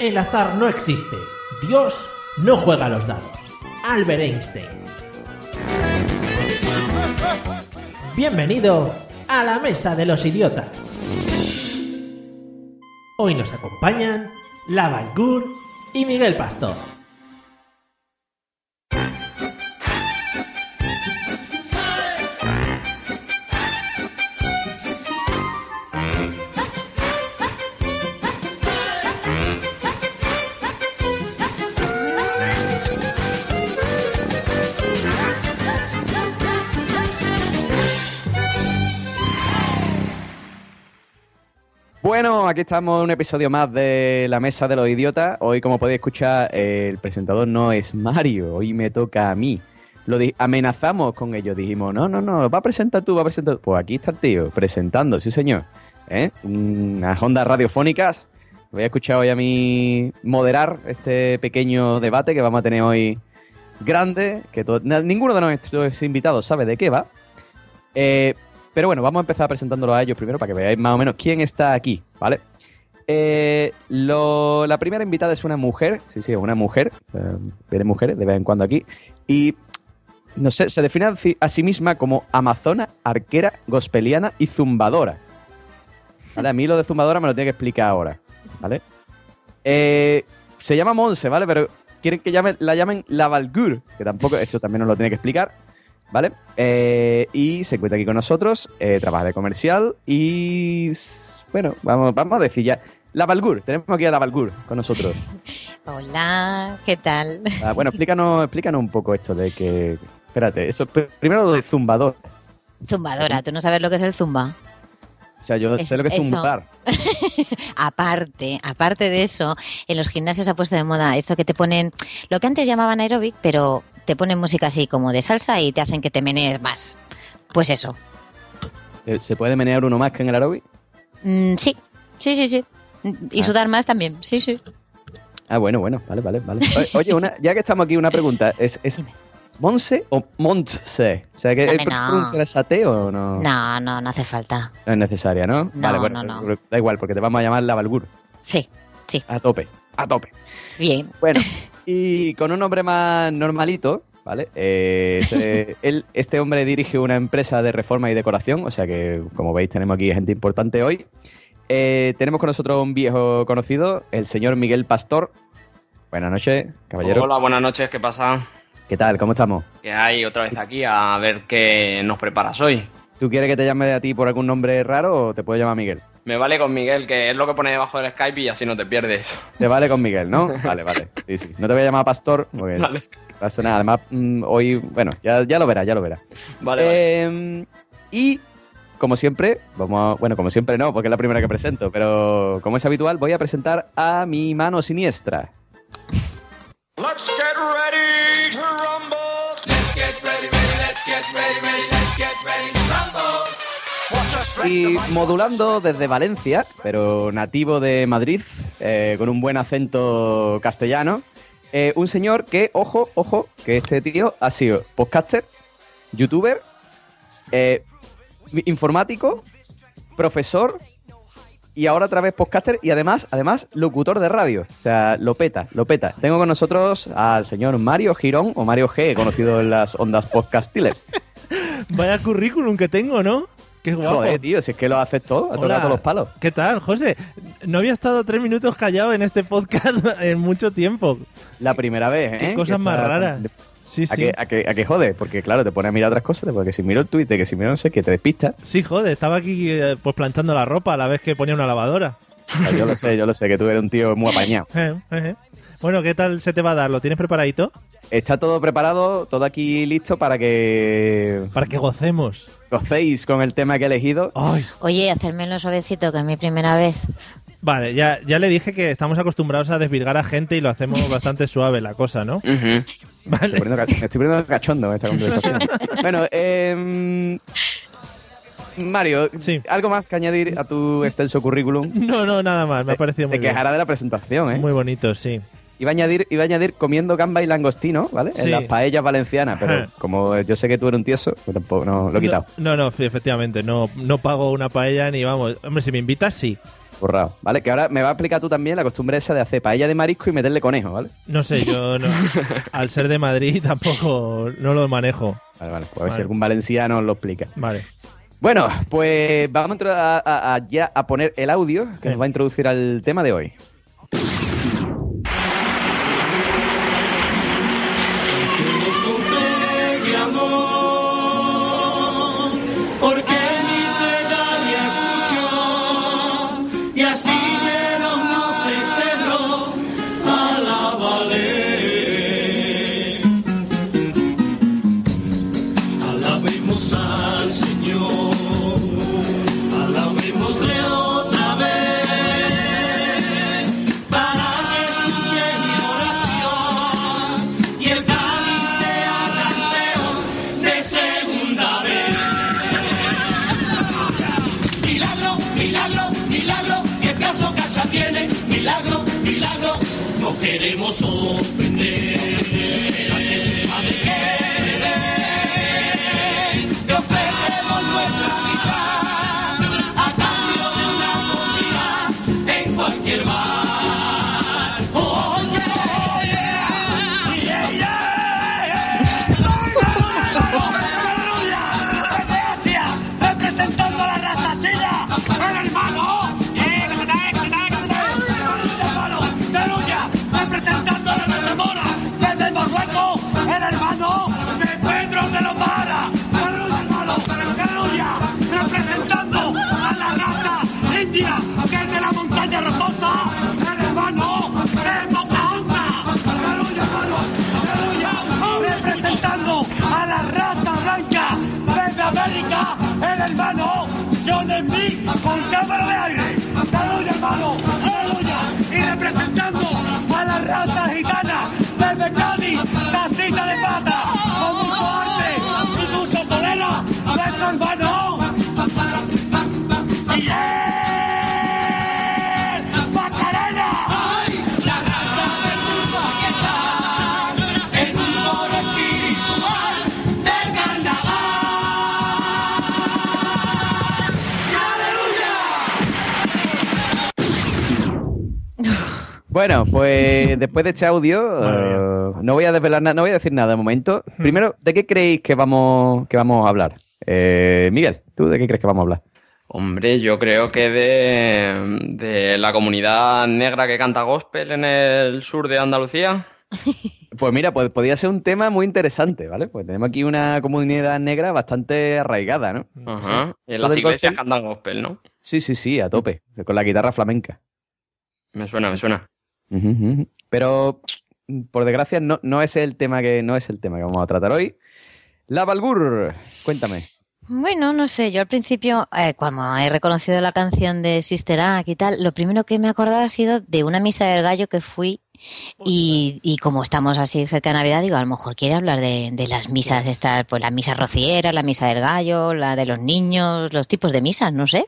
El azar no existe. Dios no juega los dados. Albert Einstein. Bienvenido a la Mesa de los Idiotas. Hoy nos acompañan Lava Gur y Miguel Pastor. Aquí estamos en un episodio más de La Mesa de los Idiotas. Hoy, como podéis escuchar, el presentador no es Mario, hoy me toca a mí. Lo amenazamos con ello, dijimos, no, no, no, va a presentar tú, va a presentar tú. Pues aquí está el tío, presentando, sí señor. ¿Eh? Unas ondas radiofónicas. Voy a escuchar hoy a mí moderar este pequeño debate que vamos a tener hoy grande, que ninguno de nuestros invitados sabe de qué va. Eh, pero bueno, vamos a empezar presentándolo a ellos primero para que veáis más o menos quién está aquí, ¿vale? Eh, la primera invitada es una mujer, sí, sí, una mujer, eh, mujeres de vez en cuando aquí, y no sé, se define a sí- misma como amazona, arquera, gospeliana y zumbadora. ¿Vale? A mí lo de zumbadora me lo tiene que explicar ahora, ¿vale? Eh, se llama Monse, ¿vale? Pero quieren que la llamen la Valgur, que tampoco, eso también nos lo tiene que explicar, ¿vale? Eh, y se encuentra aquí con nosotros, eh, trabaja de comercial y, bueno, vamos, vamos a decir ya, la Valgur, tenemos aquí a la Valgur con nosotros. Hola, ¿qué tal? Ah, bueno, explícanos, explícanos un poco esto de que, espérate, eso, pr- primero lo de zumbador. Zumbadora, ¿tú no sabes lo que es el zumba? O sea, yo Es- sé lo que es zumbar. Aparte, aparte de eso, en los gimnasios ha puesto de moda esto que te ponen, lo que antes llamaban aeróbic, pero te ponen música así como de salsa y te hacen que te menees más. Pues eso. Eh, ¿Se puede menear uno más que en el aeróbic? Mm, sí, sí, sí, sí. Y Ah. sudar más también, sí, sí. Ah, bueno, bueno, vale, vale, vale. Oye, una, ya que estamos aquí, una pregunta. ¿Es, es. Monse o Montse? O sea, que Hombre, ¿es no. T o no? No, no, no hace falta. No es necesaria, ¿no? No, vale, bueno, no, no. Da igual, porque te vamos a llamar la Valgur. Sí, A tope, a tope. bien. Bueno, y con un nombre más normalito, ¿vale? Eh, se- él, este hombre dirige una empresa de reforma y decoración, o sea que, como veis, tenemos aquí gente importante hoy. Eh, tenemos con nosotros un viejo conocido, el señor Miguel Pastor. Buenas noches, caballero. Hola, buenas noches, ¿qué pasa? ¿Qué tal? ¿Cómo estamos? Que hay otra vez aquí a ver qué nos preparas hoy. ¿Tú quieres que te llame a ti por algún nombre raro o te puedo llamar Miguel? Me vale con Miguel, que es lo que pone debajo del Skype y así no te pierdes. Te vale con Miguel, ¿no? Vale, vale. Sí, sí. No te voy a llamar Pastor, porque Vale, no pasa nada. Además, mm, hoy, bueno, ya, ya lo verás, ya lo verás. vale. vale. Eh, y como siempre, vamos a- bueno, como siempre no, porque es la primera que presento, pero como es habitual, voy a presentar a mi mano siniestra. Let's get ready to rumble. Let's get ready, ready, let's get ready, ready, let's get ready Y modulando desde Valencia, pero nativo de Madrid, eh, con un buen acento castellano, eh, un señor que, ojo, ojo, que este tío ha sido podcaster, youtuber, eh, informático, profesor y ahora otra vez podcaster y además, además, locutor de radio. O sea, lo peta, lo peta. Tengo con nosotros al señor Mario Girón o Mario G, conocido en las ondas podcastiles. Vaya currículum que tengo, ¿no? Qué guapo. Joder, tío, si es que lo haces todo, a Hola. tocar todos los palos. ¿Qué tal, José? No había estado tres minutos callado en este podcast en mucho tiempo. La primera vez, ¿eh? Qué Que cosas más raras. Sí, ¿A, sí. qué, a, qué, ¿A jode? Porque claro, te pone a mirar otras cosas, porque si miro el Twitter, que si miro no sé qué, te despista. Sí, joder, estaba aquí eh, pues planchando la ropa a la vez que ponía una lavadora. Yo lo sé, yo lo sé, que tú eres un tío muy apañado. Eh, eh. Bueno, ¿qué tal se te va a dar? ¿Lo tienes preparadito? Está todo preparado, todo aquí listo para que Para que gocemos. Gocéis con el tema que he elegido. Ay, Oye, hacérmelo suavecito, que es mi primera vez. vale, ya, ya le dije que estamos acostumbrados a desvirgar a gente y lo hacemos bastante suave la cosa, ¿no? Ujú. Me Vale. estoy poniendo, estoy poniendo cachondo en esta conversación. bueno, eh, Mario, Sí. ¿algo más que añadir a tu extenso currículum? No, no, nada más, me ha parecido muy Te bien. quejará de la presentación, ¿eh? Muy bonito, sí. Iba a añadir, iba a añadir comiendo gamba y langostino, ¿vale? Sí. En las paellas valencianas, pero como yo sé que tú eres un tieso, pues tampoco no, lo he quitado. No, no, no, efectivamente, no, no pago una paella ni vamos. Hombre, si me invitas, sí. Borrado. ¿Vale? Que ahora me va a explicar tú también la costumbre esa de hacer paella de marisco y meterle conejo, ¿vale? No sé, yo no- al ser de Madrid tampoco no lo manejo. Vale, vale. Pues a ver si algún valenciano lo explica. Vale. Bueno, pues vamos a, a- a- a- ya a poner el audio que Bien. nos va a introducir al tema de hoy. Después de este audio, eh, no voy a desvelar nada, no voy a decir nada de momento. Primero, ¿de qué creéis que vamos, que vamos a hablar? Eh, Miguel, ¿tú de qué crees que vamos a hablar? Hombre, yo creo que de, de la comunidad negra que canta gospel en el sur de Andalucía. Pues mira, pues podría ser un tema muy interesante, ¿vale? Pues tenemos aquí una comunidad negra bastante arraigada, ¿no? Ajá. Y en las iglesias cantan gospel, ¿no? Sí, sí, sí, a tope, con la guitarra flamenca. Me suena, me suena. Pero, por desgracia, no, no es el tema que no es el tema que vamos a tratar hoy. La Balbur, cuéntame. Bueno, no sé, yo al principio, eh, cuando he reconocido la canción de Sister Act y tal, lo primero que me he acordado ha sido de una misa del gallo que fui y, y como estamos así cerca de Navidad, digo, a lo mejor quiere hablar de, de las misas estas, pues la misa rociera, la misa del gallo, la de los niños, los tipos de misas, no sé.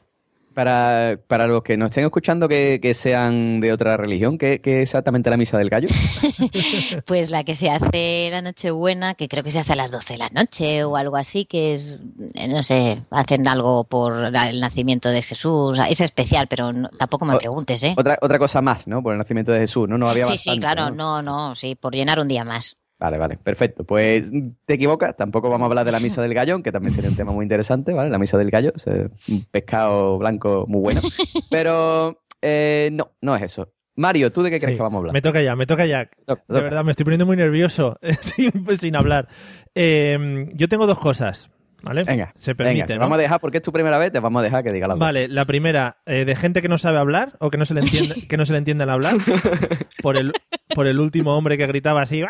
Para, para los que nos estén escuchando que, que sean de otra religión, ¿qué, qué es exactamente la misa del gallo? Pues la que se hace la Nochebuena, que creo que se hace a las 12 de la noche o algo así, que es, eh, no sé, hacen algo por el nacimiento de Jesús. Es especial, pero no- tampoco me O- preguntes, ¿eh? Otra, otra cosa más, ¿no? Por el nacimiento de Jesús, ¿no? No había Sí, sí, claro, no, no, sí, por llenar un día más. Vale, vale, perfecto. Pues te equivocas, tampoco vamos a hablar de la misa del gallo, que también sería un tema muy interesante, ¿vale? La misa del gallo, es un pescado blanco muy bueno. Pero eh, no, no es eso. Mario, ¿tú de qué crees Sí, que vamos a hablar? Me toca ya, me toca ya. Toca, De verdad, me estoy poniendo muy nervioso sin, sin hablar. Eh, yo tengo dos cosas, ¿vale? Venga, Se venga, permite, te ¿no? vamos a dejar, porque es tu primera vez, te vamos a dejar que diga la Vale, la primera, eh, de gente que no sabe hablar o que no se le entiende, que no se le entiende al hablar, por el, por el último hombre que gritaba así,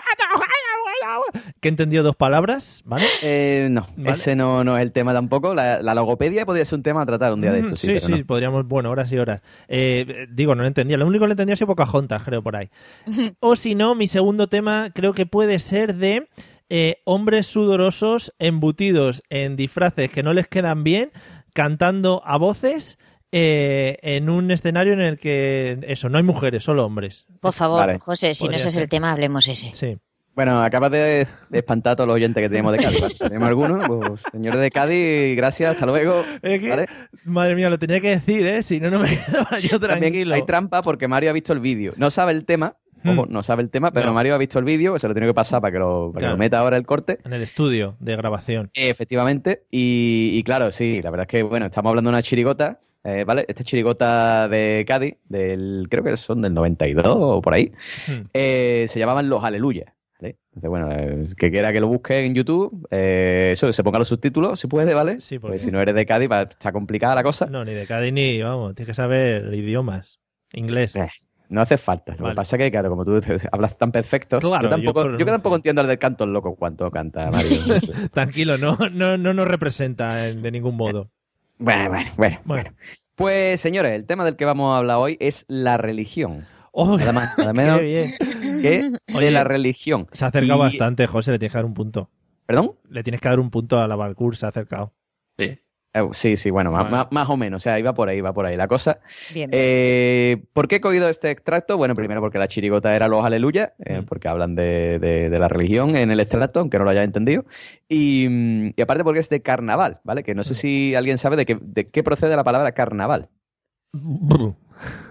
que entendió dos palabras, ¿vale? Eh, no, Vale. ese no, no es el tema tampoco. La, la logopedia podría ser un tema a tratar un día de Mm, estos, sí, sí, pero sí, no. podríamos, bueno, horas y horas. Eh, digo, no lo entendía. Lo único que le entendía sido Pocahontas, creo, por ahí. o si no, mi segundo tema creo que puede ser de eh, hombres sudorosos embutidos en disfraces que no les quedan bien, cantando a voces eh, en un escenario en el que, eso, no hay mujeres, solo hombres. Por favor, Vale. José, si no ese es el tema, hablemos ese. Sí. Bueno, acabas de, de espantar a todos los oyentes que tenemos de Cádiz. Tenemos algunos, pues, señores de Cádiz, gracias, hasta luego. Es que, ¿vale? Madre mía, lo tenía que decir, ¿eh? Si no, no me quedaba yo También tranquilo. hay trampa porque Mario ha visto el vídeo. No sabe el tema, Hmm. ojo, no sabe el tema, pero No. Mario ha visto el vídeo, se lo tiene que pasar para que lo, para que Claro. lo meta ahora el corte. En el estudio de grabación. Efectivamente, y, y claro, sí, la verdad es que, bueno, estamos hablando de una chirigota, eh, ¿vale? Esta chirigota de Cádiz, del, creo que son del 92 o por ahí, Hmm. eh, se llamaban Los Aleluya. ¿Vale? Entonces, bueno, eh, que quiera que lo busque en YouTube, eh, eso, se ponga los subtítulos, si puede, ¿vale? Sí, porque- Pues si no eres de Cádiz, va, está complicada la cosa. No, ni de Cádiz ni, vamos, tienes que saber idiomas. Inglés. Eh, No hace falta. Lo que pasa es que, claro, como tú dices, hablas tan perfecto, Claro, yo, tampoco, yo yo, que tampoco entiendo el del canto loco cuánto canta Mario. Tranquilo, no, no, no nos representa en- de ningún modo. bueno, bueno, bueno, Bueno. bueno. Pues, señores, el tema del que vamos a hablar hoy es la religión. Oh, Nada más, nada menos qué bien. que Oye, de la religión. Se ha acercado Y- bastante, José, le tienes que dar un punto. ¿Perdón? Le tienes que dar un punto a la Valcour, se ha acercado. Sí. Eh, sí, sí, bueno, más, Vale. más- más o menos. O sea, iba por ahí, iba por ahí la cosa. Bien. Eh, ¿Por qué he cogido este extracto? Bueno, primero porque la chirigota era los aleluya, eh, Mm. porque hablan de, de- de la religión en el extracto, aunque no lo hayas entendido. Y, y aparte porque es de carnaval, ¿vale? Que no sé Mm. si alguien sabe de qué, de qué procede la palabra carnaval.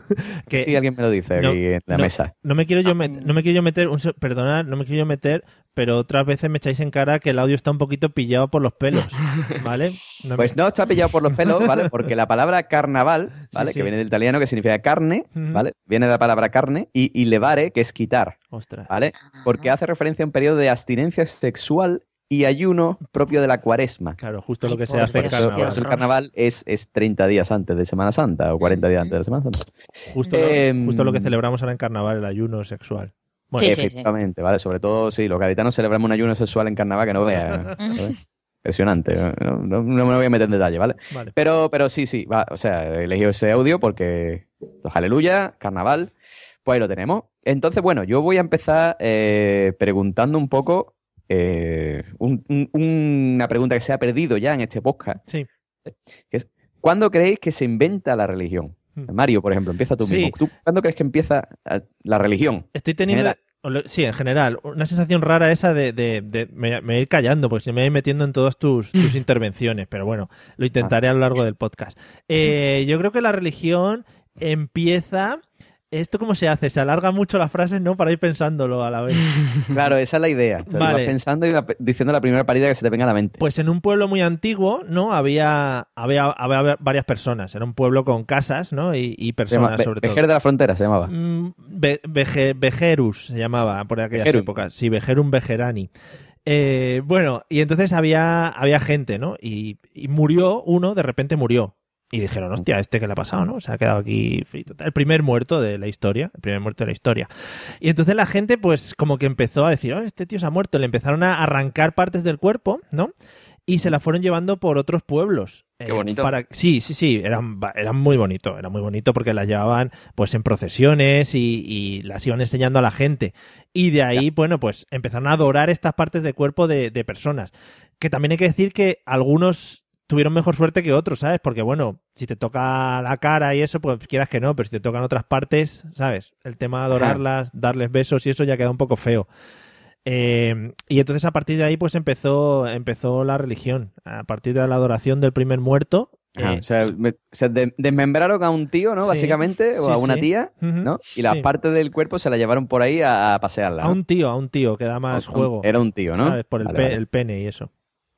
que Si alguien me lo dice no, aquí en la no. mesa. no me quiero yo met- no me quiero yo meter, un, perdonad, no me quiero yo meter, pero otras veces me echáis en cara que el audio está un poquito pillado por los pelos, ¿vale? No me- Pues no está pillado por los pelos, ¿vale? Porque la palabra carnaval, ¿vale? Sí, sí. Que viene del italiano, que significa carne. ¿vale? Viene de la palabra carne, y, y levare, que es quitar, Ostras. ¿vale? Porque hace referencia a un periodo de abstinencia sexual y ayuno propio de la cuaresma. Claro, justo lo que se hace en carnaval. eso el carnaval es, es 30 días antes de Semana Santa o 40 días antes de Semana Santa. Justo, lo, Em, justo lo que celebramos ahora en carnaval, el ayuno sexual. Bueno, Sí, sí, Efectivamente, ¿vale? Sobre todo, sí, los gaditanos celebramos un ayuno sexual en carnaval que no vea. Impresionante. No, no- no me voy a meter en detalle, ¿vale? vale. Pero, pero sí, sí, va, o sea, he elegido ese audio porque los aleluya, carnaval, pues ahí lo tenemos. Entonces, bueno, yo voy a empezar eh, preguntando un poco eh, un- un- una pregunta que se ha perdido ya en este podcast. Sí. ¿Cuándo creéis que se inventa la religión? Hmm. Mario, por ejemplo, empieza tú Sí. mismo. ¿Tú cuándo crees que empieza la religión? Estoy teniendo, sí, en general, una sensación rara esa de, de- de- me, ir callando, porque se me ir metiendo en todas tus, tus intervenciones, pero bueno, lo intentaré a lo largo del podcast. Eh, yo creo que la religión empieza... ¿Esto cómo se hace? Se alarga mucho las frases, ¿no? Para ir pensándolo a la vez. Claro, esa es la idea. O sea, Vale. vas pensando y vas diciendo la primera parida que se te venga a la mente. Pues en un pueblo muy antiguo, ¿no? Había, había, había varias personas. Era un pueblo con casas, ¿no? Y, llama personas, Ve- sobre todo. Vejer de la Frontera se llamaba. Mm, Ve- Veje- Vejerus se llamaba por aquellas épocas. Sí, Vejerum Vejerani. Eh, bueno, y entonces había, había gente, ¿no? Y, y murió uno, de repente murió. Y dijeron, hostia, ¿este qué le ha pasado, no? Se ha quedado aquí frito. El primer muerto de la historia, el primer muerto de la historia. Y entonces la gente, pues, como que empezó a decir, oh, este tío se ha muerto. Le empezaron a arrancar partes del cuerpo, ¿no? Y se la fueron llevando por otros pueblos. Qué bonito. para- Sí, sí, sí, eran, ba- eran muy bonito, era muy bonito porque las llevaban pues en procesiones y, y las iban enseñando a la gente. Y de ahí, bueno, pues empezaron a adorar estas partes de cuerpo de, de personas. Que también hay que decir que algunos tuvieron mejor suerte que otros, ¿sabes? Porque bueno, si te toca la cara y eso, pues quieras que no, pero si te tocan otras partes, ¿sabes? El tema de adorarlas, darles besos y eso ya queda un poco feo. Eh, y entonces a partir de ahí pues empezó, empezó la religión. A partir de la adoración del primer muerto. Ajá, eh, o sea, me- o sea, de- desmembraron a un tío, ¿no? Sí, Básicamente, o sí, a una sí. tía, ¿no? Y las partes del cuerpo se la llevaron por ahí a, a pasearla. A un tío, a un tío que da más un- juego. Era un tío, ¿no? ¿sabes? Por el, Vale, pe- vale. el pene y eso.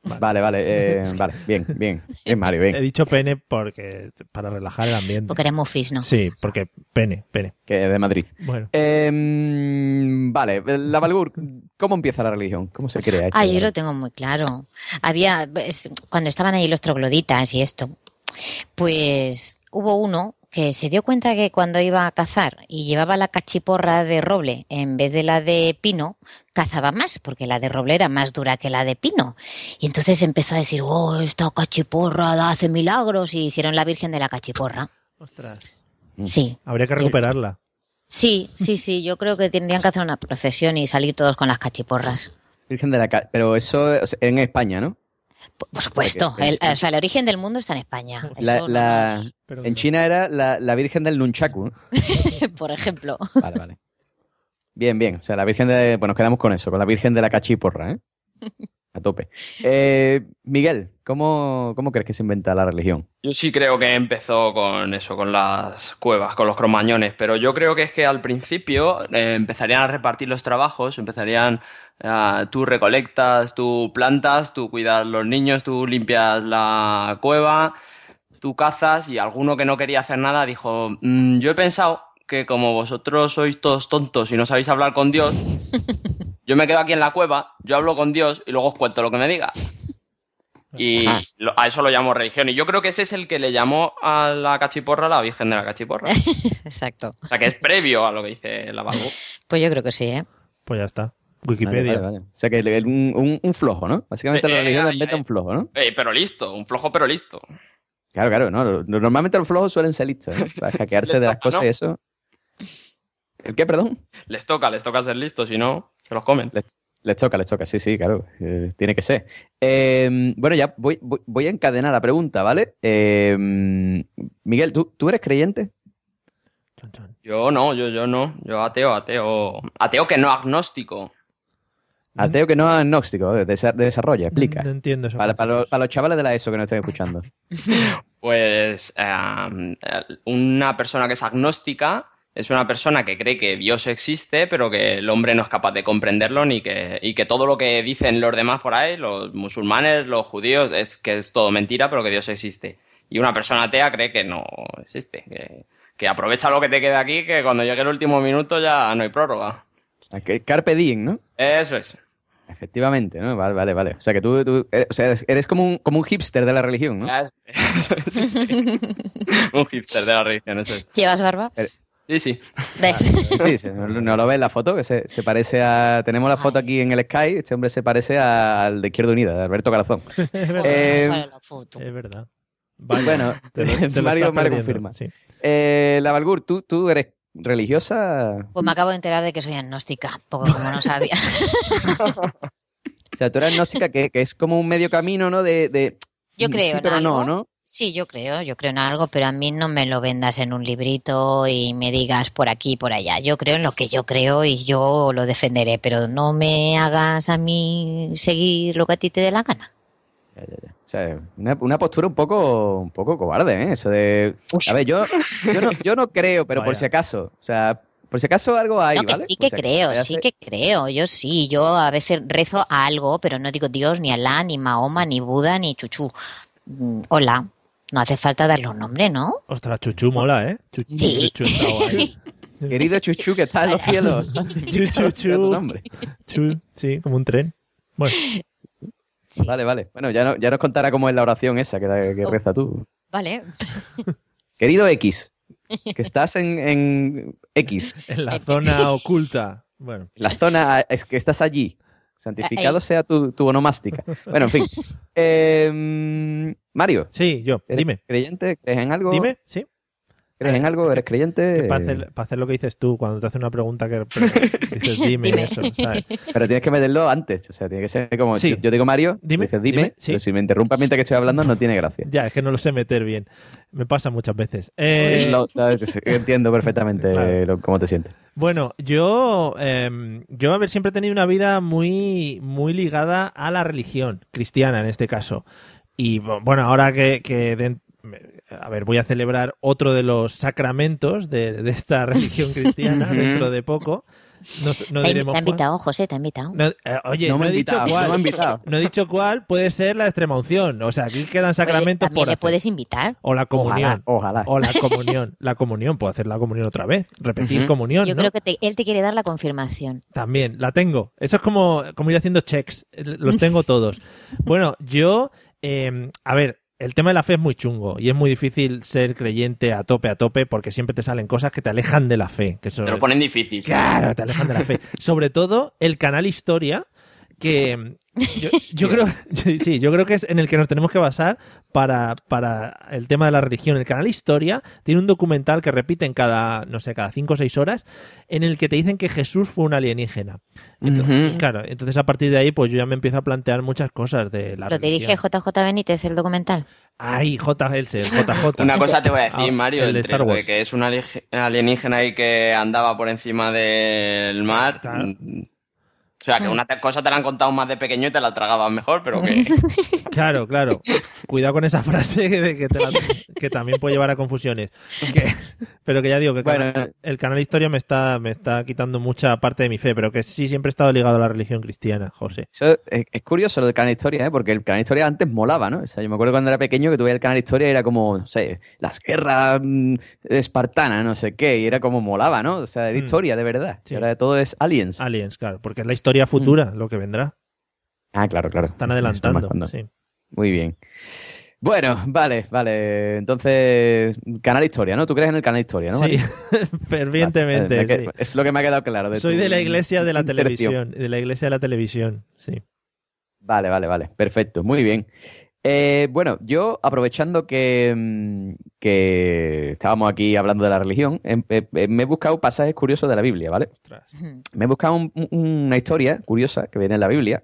Vale, vale, eh, vale, bien, bien, bien, Mario, He bien. dicho pene porque para relajar el ambiente. Porque eres mufis, ¿no? Sí, porque pene, pene. Que es de Madrid. Bueno. Em, vale, la Valgur, ¿cómo empieza la religión? ¿Cómo se crea? Ah, yo lo tengo muy claro. Había, cuando estaban ahí los trogloditas y esto, pues hubo uno que se dio cuenta que cuando iba a cazar y llevaba la cachiporra de roble en vez de la de pino, cazaba más, porque la de roble era más dura que la de pino. Y entonces empezó a decir, oh, esta cachiporra hace milagros, y hicieron la Virgen de la cachiporra. Ostras. Sí, Habría que recuperarla. sí, sí, sí, yo creo que tendrían que hacer una procesión y salir todos con las cachiporras. Virgen de la Ca- Pero eso en España, ¿no? Por supuesto, el, o sea, el origen del mundo está en España. La, la- en. China era la, la Virgen del Nunchaku. por ejemplo. Vale, vale. Bien, bien. O sea, la Virgen de. Pues nos quedamos con eso, con la Virgen de la cachiporra, ¿eh? A tope. Eh, Miguel, ¿cómo, ¿cómo crees que se inventa la religión? Yo sí creo que empezó con eso, con las cuevas, con los cromañones, pero yo creo que es que al principio eh, empezarían a repartir los trabajos, empezarían, ah, tú recolectas, tú plantas, tú cuidas los niños, tú limpias la cueva, tú cazas y alguno que no quería hacer nada dijo, "Mm, yo he pensado que como vosotros sois todos tontos y no sabéis hablar con Dios, yo me quedo aquí en la cueva, yo hablo con Dios y luego os cuento lo que me diga. Y a eso lo llamo religión. Y yo creo que ese es el que le llamó a la cachiporra la Virgen de la Cachiporra. Exacto. O sea, que es previo a lo que dice la Balbu. Pues yo creo que sí, ¿eh? Pues ya está. Wikipedia. vale, vale. O sea, que un, un- un flojo, ¿no? Básicamente Sí, la religión eh, inventa eh, un flojo, ¿no? Eh, pero listo, un flojo pero listo. Claro, claro, no. Normalmente los flojos suelen ser listos, ¿eh? Para hackearse Les de las cosas ¿no? y eso. ¿El qué, perdón? Les toca, les toca ser listos, si no, se los comen. Les toca, les toca, sí, sí, claro. eh, tiene que ser. Eh, bueno, ya voy, voy, voy a encadenar la pregunta, ¿vale? Eh, Miguel, ¿tú, ¿tú eres creyente? Yo no, yo, yo no. Yo ateo, ateo. Ateo que no agnóstico. Ateo que no es agnóstico, eh, desa- desarrolla, explica. No, no entiendo eso. Para, para los, para los chavales de la ESO que nos estén escuchando. Pues eh, una persona que es agnóstica es una persona que cree que Dios existe, pero que el hombre no es capaz de comprenderlo ni que, y que todo lo que dicen los demás por ahí, los musulmanes, los judíos, es que es todo mentira, pero que Dios existe. Y una persona atea cree que no existe, que, que aprovecha lo que te queda aquí, que cuando llegue el último minuto ya no hay prórroga. Ah, que- Carpe diem, ¿no? Eso es. Efectivamente, ¿no? Vale, vale, vale. O sea, que tú, tú- eres, o sea, eres- como un, como un hipster de la religión, ¿no? Es- es, sí. Un hipster de la religión, eso es. ¿Llevas barba? Sí, sí. Ve. Sí, sí, no, lo ves en la foto, que se, se parece a... Tenemos la foto aquí en el Sky, este hombre se parece a- al de Izquierda Unida, de Alberto Garazón. es verdad. Eh, la foto. Es verdad. Vaya, Bueno, te lo- te Mario- Mario confirma. sí. Eh, la Valgur, ¿tú, ¿tú eres religiosa? Pues me acabo de enterar de que soy agnóstica, poco como no sabía. O sea, tú eres agnóstica, que, que es como un medio camino, ¿no? De, de- Yo creo Sí, en pero no, algo. ¿no? Sí, yo creo, yo creo en algo, pero a mí no me lo vendas en un librito y me digas por aquí, por allá. Yo creo en lo que yo creo y yo lo defenderé, pero no me hagas a mí seguir lo que a ti te dé la gana. O sea, una, una postura un poco, un poco cobarde, ¿eh? Eso de... A ver, yo, yo, no, yo no creo, pero por Vaya. si acaso. O sea, por si acaso algo hay, no, que ¿vale? sí Por que si creo, sí que creo. Yo sí, yo a veces rezo a algo, pero no digo Dios, ni Alá, ni Mahoma, ni Buda, ni Chuchú. Mm, Hola, no hace falta darle un nombre, ¿no? Ostras, Chuchu mola, ¿eh? Chuchu, Sí. Chuchu está guay. Querido Chuchu, que está en los cielos. tu nombre. Chu, sí, como un tren. Bueno, Sí. Vale, vale. Bueno, ya, no- ya nos contará cómo es la oración esa que, que Oh. reza tú. Vale. Querido X, que estás en, en X, en la zona oculta. Bueno, la zona es que estás allí. Santificado Ahí. sea tu, tu onomástica. Bueno, en fin. Eh, Mario, sí, yo, ¿eres dime. creyente? ¿Crees en algo? Dime, sí. ¿Crees en algo? ¿Eres creyente? Para hacer, pa' hacer lo que dices tú cuando te hace una pregunta que pero dices dime, Dime. eso, ¿sabes? Pero tienes que meterlo antes. O sea, tiene que ser como. Sí. Yo, yo digo Mario, Dime, dices dime, dime, sí. pero si me interrumpas mientras que estoy hablando, no tiene gracia. Ya, es que no lo sé meter bien. Me pasa muchas veces. Eh, entiendo perfectamente Claro. lo- cómo te sientes. Bueno, yo, em, yo a ver, siempre he tenido una vida muy, muy ligada a la religión cristiana en este caso. Y bueno, ahora que, a ver, voy a celebrar otro de los sacramentos de, de esta religión cristiana dentro de poco. No, te, diremos te ha cuál. invitado, José, te ha invitado. No, eh, oye, no, me he dicho cuál. No me invitado. No he dicho cuál, puede ser la extrema unción. O sea, aquí quedan sacramentos también por le hacer. puedes invitar. O la comunión. Ojalá, ojalá. O la comunión. La comunión, puedo hacer la comunión otra vez. Repetir comunión. Yo ¿no? creo que te- él te quiere dar la confirmación. También, la tengo. Eso es como, como ir haciendo checks. Los tengo todos. Bueno, yo, eh, a ver, el tema de la fe es muy chungo y es muy difícil ser creyente a tope, a tope, porque siempre te salen cosas que te alejan de la fe. Que eso Te lo ponen difícil. Claro, te alejan de la fe. Sobre todo el canal Historia, que yo, yo creo, sí, yo creo que es en el que nos tenemos que basar para, para el tema de la religión. El canal Historia tiene un documental que repiten cada, no sé, cada cinco o seis horas, en el que te dicen que Jesús fue un alienígena. Entonces. Claro, entonces a partir de ahí, pues yo ya me empiezo a plantear muchas cosas de la Lo dirige religión. JJ Benítez, el documental. Ay, JL, JJ. Una cosa te voy a decir, Ah, Mario, el de entre Star Wars. que es un alie- alienígena y que andaba por encima del mar. Claro. O sea, que Mm. una te- cosa te la han contado más de pequeño y te la tragabas mejor, pero que... Claro, claro. Cuidado con esa frase que, que te la- que también puede llevar a confusiones. Que- pero que ya digo que el Bueno. canal- el canal Historia me está, me está quitando mucha parte de mi fe, pero que sí siempre he estado ligado a la religión cristiana, José. Eso es, es curioso lo del canal Historia, ¿eh? porque el canal Historia antes molaba, ¿no? O sea, yo me acuerdo cuando era pequeño que tuve el canal Historia y era como, no sé, las guerras mm, espartanas, no sé qué, y era como molaba, ¿no? O sea, era Mm. historia de verdad. Sí. Ahora todo es aliens. Aliens, claro, porque es la historia futura lo que vendrá. Ah, claro, claro. Están Eso más adelantando. sí. Muy bien. Bueno, vale, vale. Entonces, canal Historia, ¿no? ¿Tú crees en el canal Historia, no? Sí, fervientemente. Vale, sí. Es lo que me ha quedado claro. de Soy tu de la iglesia de la inserción. televisión. De la iglesia de la televisión, sí. Vale, vale, vale. Perfecto, muy bien. Eh, bueno, yo aprovechando que, mm, que estábamos aquí hablando de la religión, em- eh, eh, me he buscado pasajes curiosos de la Biblia, ¿vale? Ostras. Me he buscado un- un- una historia curiosa que viene en la Biblia,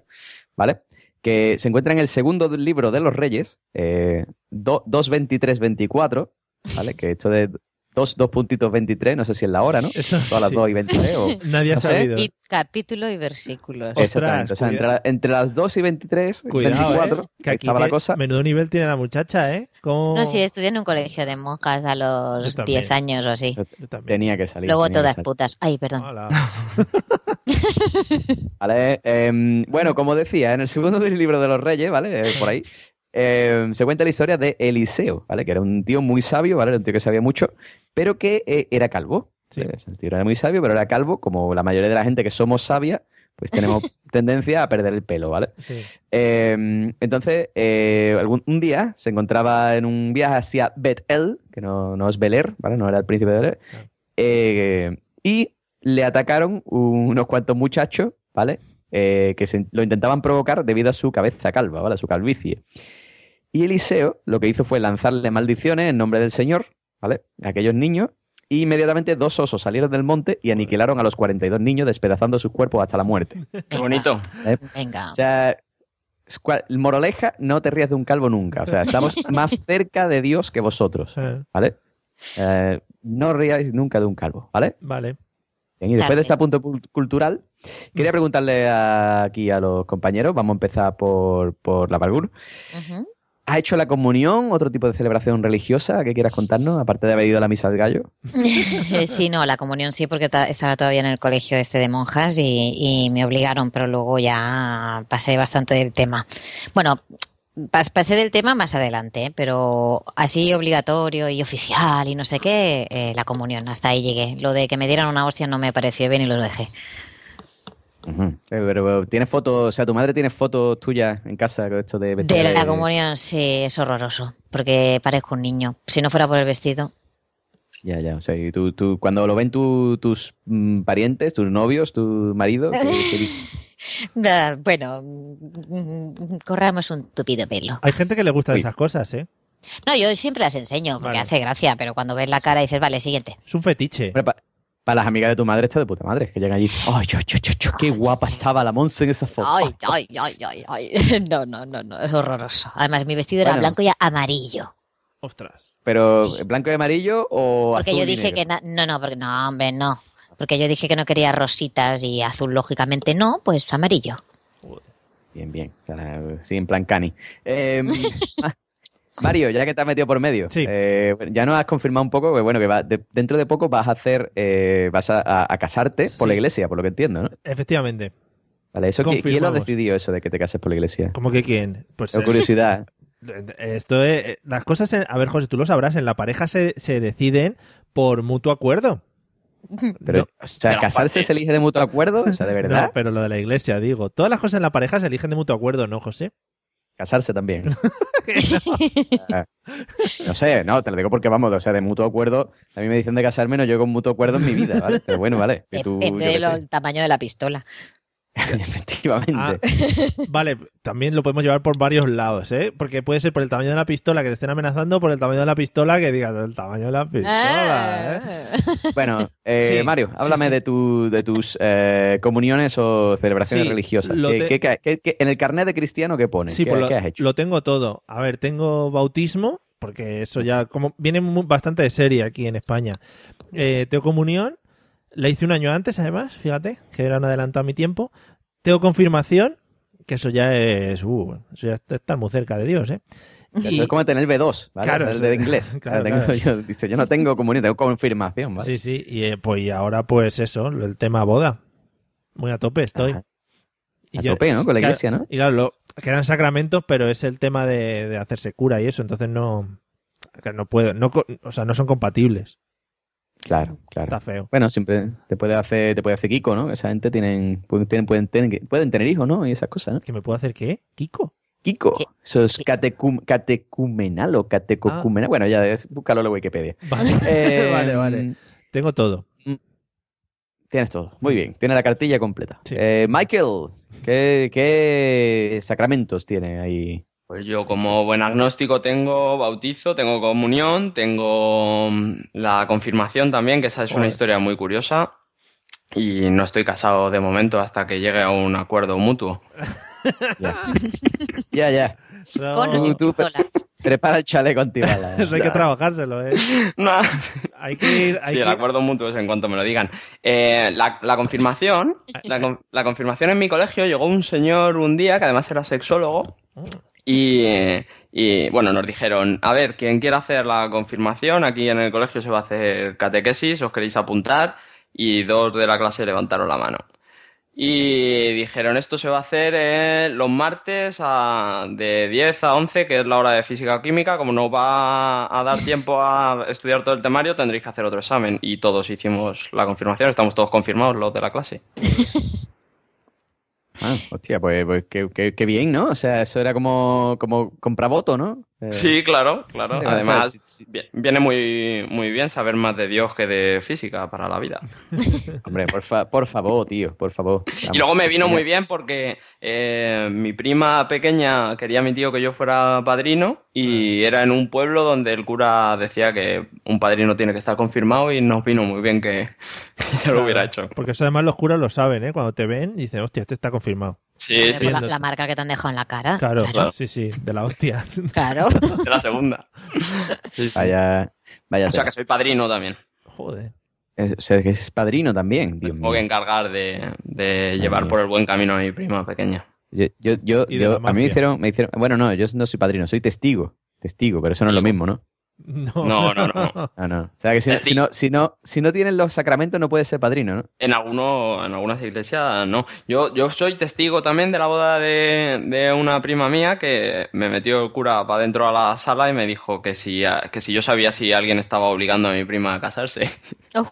¿vale? Que se encuentra en el segundo libro de los Reyes, eh, do- 2.23.24, ¿vale? Que esto de 2, dos puntitos 23, no sé si es la hora, ¿no? Eso, Todas las sí. 2 y 23 o... Nadie ha No sé. sabido. Y capítulo y versículos. Ostras, Exactamente. O sea, entre, la- entre las 2 y 23, Cuidado, 24, ¿eh? que aquí estaba la cosa. menudo nivel tiene la muchacha, ¿eh? ¿Cómo- No, sí, estudié en un colegio de monjas a los también. 10 años o así. Eso Yo también. Tenía que salir. Luego todas salir. putas. Ay, perdón. Hola. ¿Vale? Em, bueno, como decía, en el segundo del libro de los reyes, ¿vale? Eh, por ahí, em, se cuenta la historia de Eliseo, ¿vale? Que era un tío muy sabio, ¿vale? Era un tío que sabía mucho, pero que eh, era calvo. Sí. Eh, El tío era muy sabio, pero era calvo, como la mayoría de la gente que somos sabia, pues tenemos tendencia a perder el pelo, ¿vale? Sí. Eh, entonces, eh, algún, un día se encontraba en un viaje hacia Bet-El, que no, no es Beler, ¿vale? No era el príncipe de Beler. Eh, y le atacaron unos cuantos muchachos, ¿vale? Que se- lo intentaban provocar debido a su cabeza calva, ¿vale? A su calvicie. Y Eliseo lo que hizo fue lanzarle maldiciones en nombre del Señor, ¿vale? A aquellos niños. Y inmediatamente dos osos salieron del monte y aniquilaron a los 42 niños, despedazando sus cuerpos hasta la muerte. Qué bonito. Venga. O sea, moraleja, no te rías de un calvo nunca. O sea, estamos más cerca de Dios que vosotros, Eh, ¿vale? Eh, no ríais nunca de un calvo, ¿vale? Vale. Bien, y después de este apunte pu- cultural, quería preguntarle a- aquí a los compañeros, vamos a empezar por, por la Valgur. Ujú. ¿Has hecho la comunión, otro tipo de celebración religiosa que quieras contarnos, aparte de haber ido a la misa del gallo? sí, no, la comunión sí, porque ta- estaba todavía en el colegio este de monjas y, me obligaron, pero luego ya pasé bastante del tema. Bueno, pas- pasé del tema más adelante, ¿eh? pero así obligatorio y oficial y no sé qué, eh, la comunión, hasta ahí llegué. Lo de que me dieran una hostia no me pareció bien y lo dejé. Ujú. Pero, pero, ¿tienes fotos, o sea, tu madre tiene fotos tuyas en casa con esto de vestir De la comunión sí, es horroroso, porque parezco un niño. Si no fuera por el vestido. Ya, ya, o sea, y tú, tú- cuando lo ven tu- tus mm, parientes, tus novios, tu marido, ¿qué- qué dicen? Bueno, mm, corramos un tupido pelo. Hay gente que le gustan Uy. esas cosas, ¿eh? No, yo siempre las enseño porque Vale. hace gracia, pero cuando ves la cara dices, vale, siguiente. Es un fetiche. Para las amigas de tu madre está de puta madre, que llegan allí. ¡Ay, yo, yo, yo, yo, qué Ay, guapa sí. estaba la Monse en esa foto! Ay, ay, ay, ay, ay. No, no, no, no, es horroroso. Además, mi vestido era blanco y amarillo. Ostras. Pero, ¿blanco y amarillo o Porque azul yo y dije negro? que na- no, no, porque no, hombre, no. Porque yo dije que no quería rositas y azul, lógicamente no, pues amarillo. Bien, bien. Sí, en plan cani. Eh, ah, Mario, ya que te has metido por medio, Sí. eh, ya nos has confirmado un poco que, bueno, que va- de- dentro de poco vas a hacer, eh, vas a, a- a casarte por la iglesia, por lo que entiendo, ¿no? Efectivamente. Vale, eso, ¿qui- ¿quién lo ha decidido eso de que te cases por la iglesia? ¿Cómo que quién? Pues Tengo eh, curiosidad. esto es, las cosas, en- a ver, José, tú lo sabrás, en la pareja se, se deciden por mutuo acuerdo. Pero, No. o sea, ¿casarse se elige de mutuo acuerdo? O sea, ¿de verdad? No, pero lo de la iglesia, digo. Todas las cosas en la pareja se eligen de mutuo acuerdo, ¿no, José? Casarse también. Ah, No sé, no, te lo digo porque vamos, o sea, de mutuo acuerdo, a mí me dicen de casarme, no yo con mutuo acuerdo en mi vida, ¿vale? Pero bueno, vale. que tú, Depende del tamaño de la pistola. Efectivamente. Ah, vale, también lo podemos llevar por varios lados, ¿eh? Porque puede ser por el tamaño de la pistola que te estén amenazando, por el tamaño de la pistola que digas el tamaño de la pistola, ¿eh? Ah. Bueno, eh, Sí, Mario, háblame sí. De, tu, de tus eh, comuniones o celebraciones Sí, religiosas. lo ¿Qué- te- qué- qué- qué- en el carnet de cristiano, ¿qué pone? Sí, ¿Qué, pues lo, qué has hecho? lo tengo todo. A ver, tengo bautismo, porque eso ya como viene bastante de serie aquí en España. Eh, tengo comunión, la hice un año antes, además, fíjate, que era un adelantado a mi tiempo. Tengo confirmación, que eso ya es, uh, eso ya está está muy cerca de Dios, ¿eh? Y- es como tener B2, ¿vale? Claro, el de inglés. claro, claro. Yo, dice, yo no tengo comunión, tengo confirmación, ¿vale? Sí, sí, y eh, pues ahora pues eso, el tema boda. Muy a tope estoy. Ajá. Y A yo- tope, ¿no? Con la iglesia, ¿no? Y claro, lo, quedan sacramentos, pero es el tema de, de hacerse cura y eso, entonces no, no puedo, no, o sea, no son compatibles. Claro, claro. Está feo. Bueno, siempre te puede hacer, te puede hacer Kiko, ¿no? Esa gente tienen, pueden, tienen- pueden, tener, pueden tener hijos, ¿no? Y esas cosas, ¿no? ¿Que me puedo hacer qué? ¿Kiko? Kiko. ¿Qué? Eso es catecum- catecumenal o catecocumenal. Bueno, ya es, búscalo en la Wikipedia. Vale, Eh, vale, vale. Tengo todo. Tienes todo. Muy bien. Tiene la cartilla completa. Sí. Eh, Michael, ¿qué, ¿qué sacramentos tiene ahí? Pues yo como buen agnóstico tengo bautizo, tengo comunión, tengo mm, la confirmación también, que esa es una historia muy curiosa. Y no estoy casado de momento hasta que llegue a un acuerdo mutuo. Ya, ya. ya. Con tú- tú-. Prepara el chaleco antibalas. eso hay que trabajárselo, ¿eh? No. Hay que ir... Hay Sí, que el acuerdo mutuo es en cuanto me lo digan. Eh, la, la confirmación, la, con- la confirmación en mi colegio llegó un señor un día que además era sexólogo y, y, bueno, nos dijeron, a ver, quien quiera hacer la confirmación, aquí en el colegio se va a hacer catequesis, os queréis apuntar y dos de la clase levantaron la mano. Y dijeron, esto se va a hacer eh, los martes a- de 10 a 11, que es la hora de física o química. Como no va a dar tiempo a estudiar todo el temario, tendréis que hacer otro examen. Y todos hicimos la confirmación, estamos todos confirmados los de la clase. Ah, hostia, pues, pues qué, qué- qué bien, ¿no? O sea, eso era como, como compravota, ¿no? Eh, Sí, claro, claro. Sí, Además, sí, sí. viene muy, muy bien saber más de Dios que de física para la vida. Hombre, por, fa- por favor, tío, por favor. Y luego me vino muy bien porque eh, mi prima pequeña quería a mi tío que yo fuera padrino y era en un pueblo donde el cura decía que un padrino tiene que estar confirmado y nos vino muy bien que, que ya lo hubiera hecho. Porque eso además los curas lo saben, ¿eh? Cuando te ven, dicen, hostia, este está confirmado. Sí, sí, la, marca que te han dejado en la cara. Claro, Claro. sí, sí, de la hostia. claro. de la segunda. Sí, sí. Vaya, vaya. O sea que soy padrino también. Joder. Es- o sea, que es padrino también, Me tengo que encargar de, de llevar por el buen camino a mi prima pequeña. Yo, yo, yo, yo- a mí me hicieron, me hicieron, bueno, no, yo no soy padrino, soy testigo, testigo, pero eso no es lo mismo, ¿no? No, No, no, no. No, no. O sea, que si, no- si no, si no, si no tienes los sacramentos no puedes ser padrino, ¿no? En, alguno, en algunas iglesias no. Yo, yo soy testigo también de la boda de, de una prima mía que me metió el cura para dentro a la sala y me dijo que si, que si yo sabía si alguien estaba obligando a mi prima a casarse. Oh,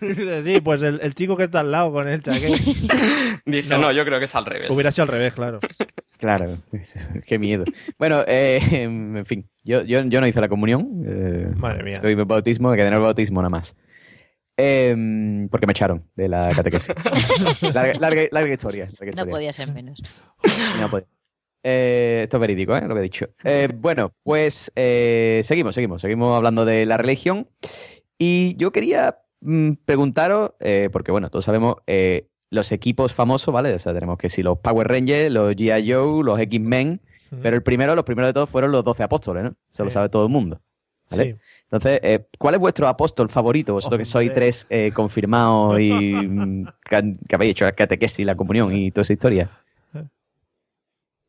Sí, pues el, el chico que está al lado con el chaquet. Dije, No. no. yo creo que es al revés. Hubiera sido al revés, claro. Claro, qué miedo. Bueno, eh, en fin, yo, yo, yo no hice la comunión. eh, Madre mía. Estoy en bautismo, me quedé en el bautismo nada más. Em, porque me echaron de la catequesis. larga, larga, larga historia. larga no podía ser menos. No podía. Eh, esto es verídico, ¿eh? Lo que he dicho. Eh, bueno, pues eh, seguimos, seguimos. Seguimos hablando de la religión. Y yo quería mm, preguntaros, eh, porque bueno, todos sabemos eh, los equipos famosos, ¿vale? O sea, tenemos que si los Power Rangers, los G.I. Joe, los X-Men. Pero el primero, los primeros de todos fueron los 12 apóstoles, ¿no? Eso lo sabe todo el mundo. ¿vale? Sí. Entonces, eh, ¿cuál es vuestro apóstol favorito? Vosotros que sois tres eh, confirmados y mm, que, han- que habéis hecho la catequesis, la comunión y toda esa historia.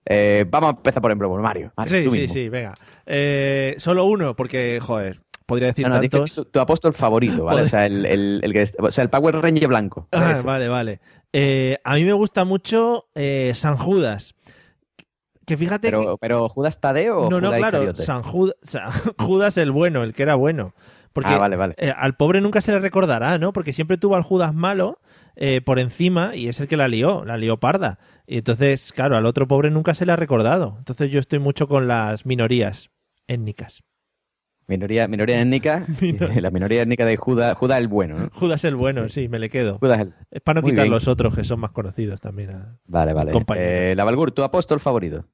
Eh, vamos a empezar por ejemplo por Mario. Mario, Sí, sí, mismo. sí, venga. Solo uno, porque, joder, podría decir No, no, tantos. tu, tu apóstol favorito, ¿vale? O sea, el, el- el que o sea, el Power Ranger blanco. Ah, vale, vale. Eh, a mí me gusta mucho eh, San Judas. Que fíjate que... pero, pero Judas Tadeo o No, no, Judas claro, Iscariote? San Judas, San Judas el bueno, el que era bueno. Porque Ah, vale, vale. eh, al pobre nunca se le recordará, ¿no? Porque siempre tuvo al Judas malo eh, por encima y es el que la lió, la lió parda. Y entonces, claro, al otro pobre nunca se le ha recordado. Entonces yo estoy mucho con las minorías étnicas. Minoría, minoría étnica. la minoría étnica de Judas, Judas el bueno, ¿no? Judas el bueno, sí, me le quedo. Judas el... Es para no Muy quitar bien. los otros que son más conocidos también. a- Vale, vale. Eh, la Valgur, tu apóstol favorito.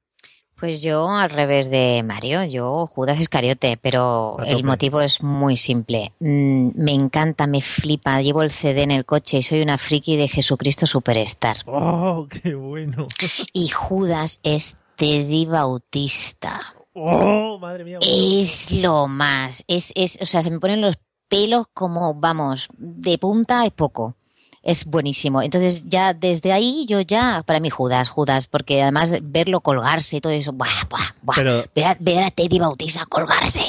Pues yo, al revés de Mario, yo Judas Iscariote, pero el motivo es muy simple. Mm, me encanta, me flipa, llevo el CD en el coche y soy una friki de Jesucristo Superstar. ¡Oh, qué bueno! Y Judas es Teddy Bautista. ¡Oh, madre mía! Es lo más. Es, es, o sea, se me ponen los pelos como, vamos, de punta es poco. Es buenísimo. Entonces, ya desde ahí, yo ya, para mí, Judas, Judas, porque además verlo colgarse y todo eso, buah, buah, buah. Pero, Ver, a, ver a Teddy Bautista colgarse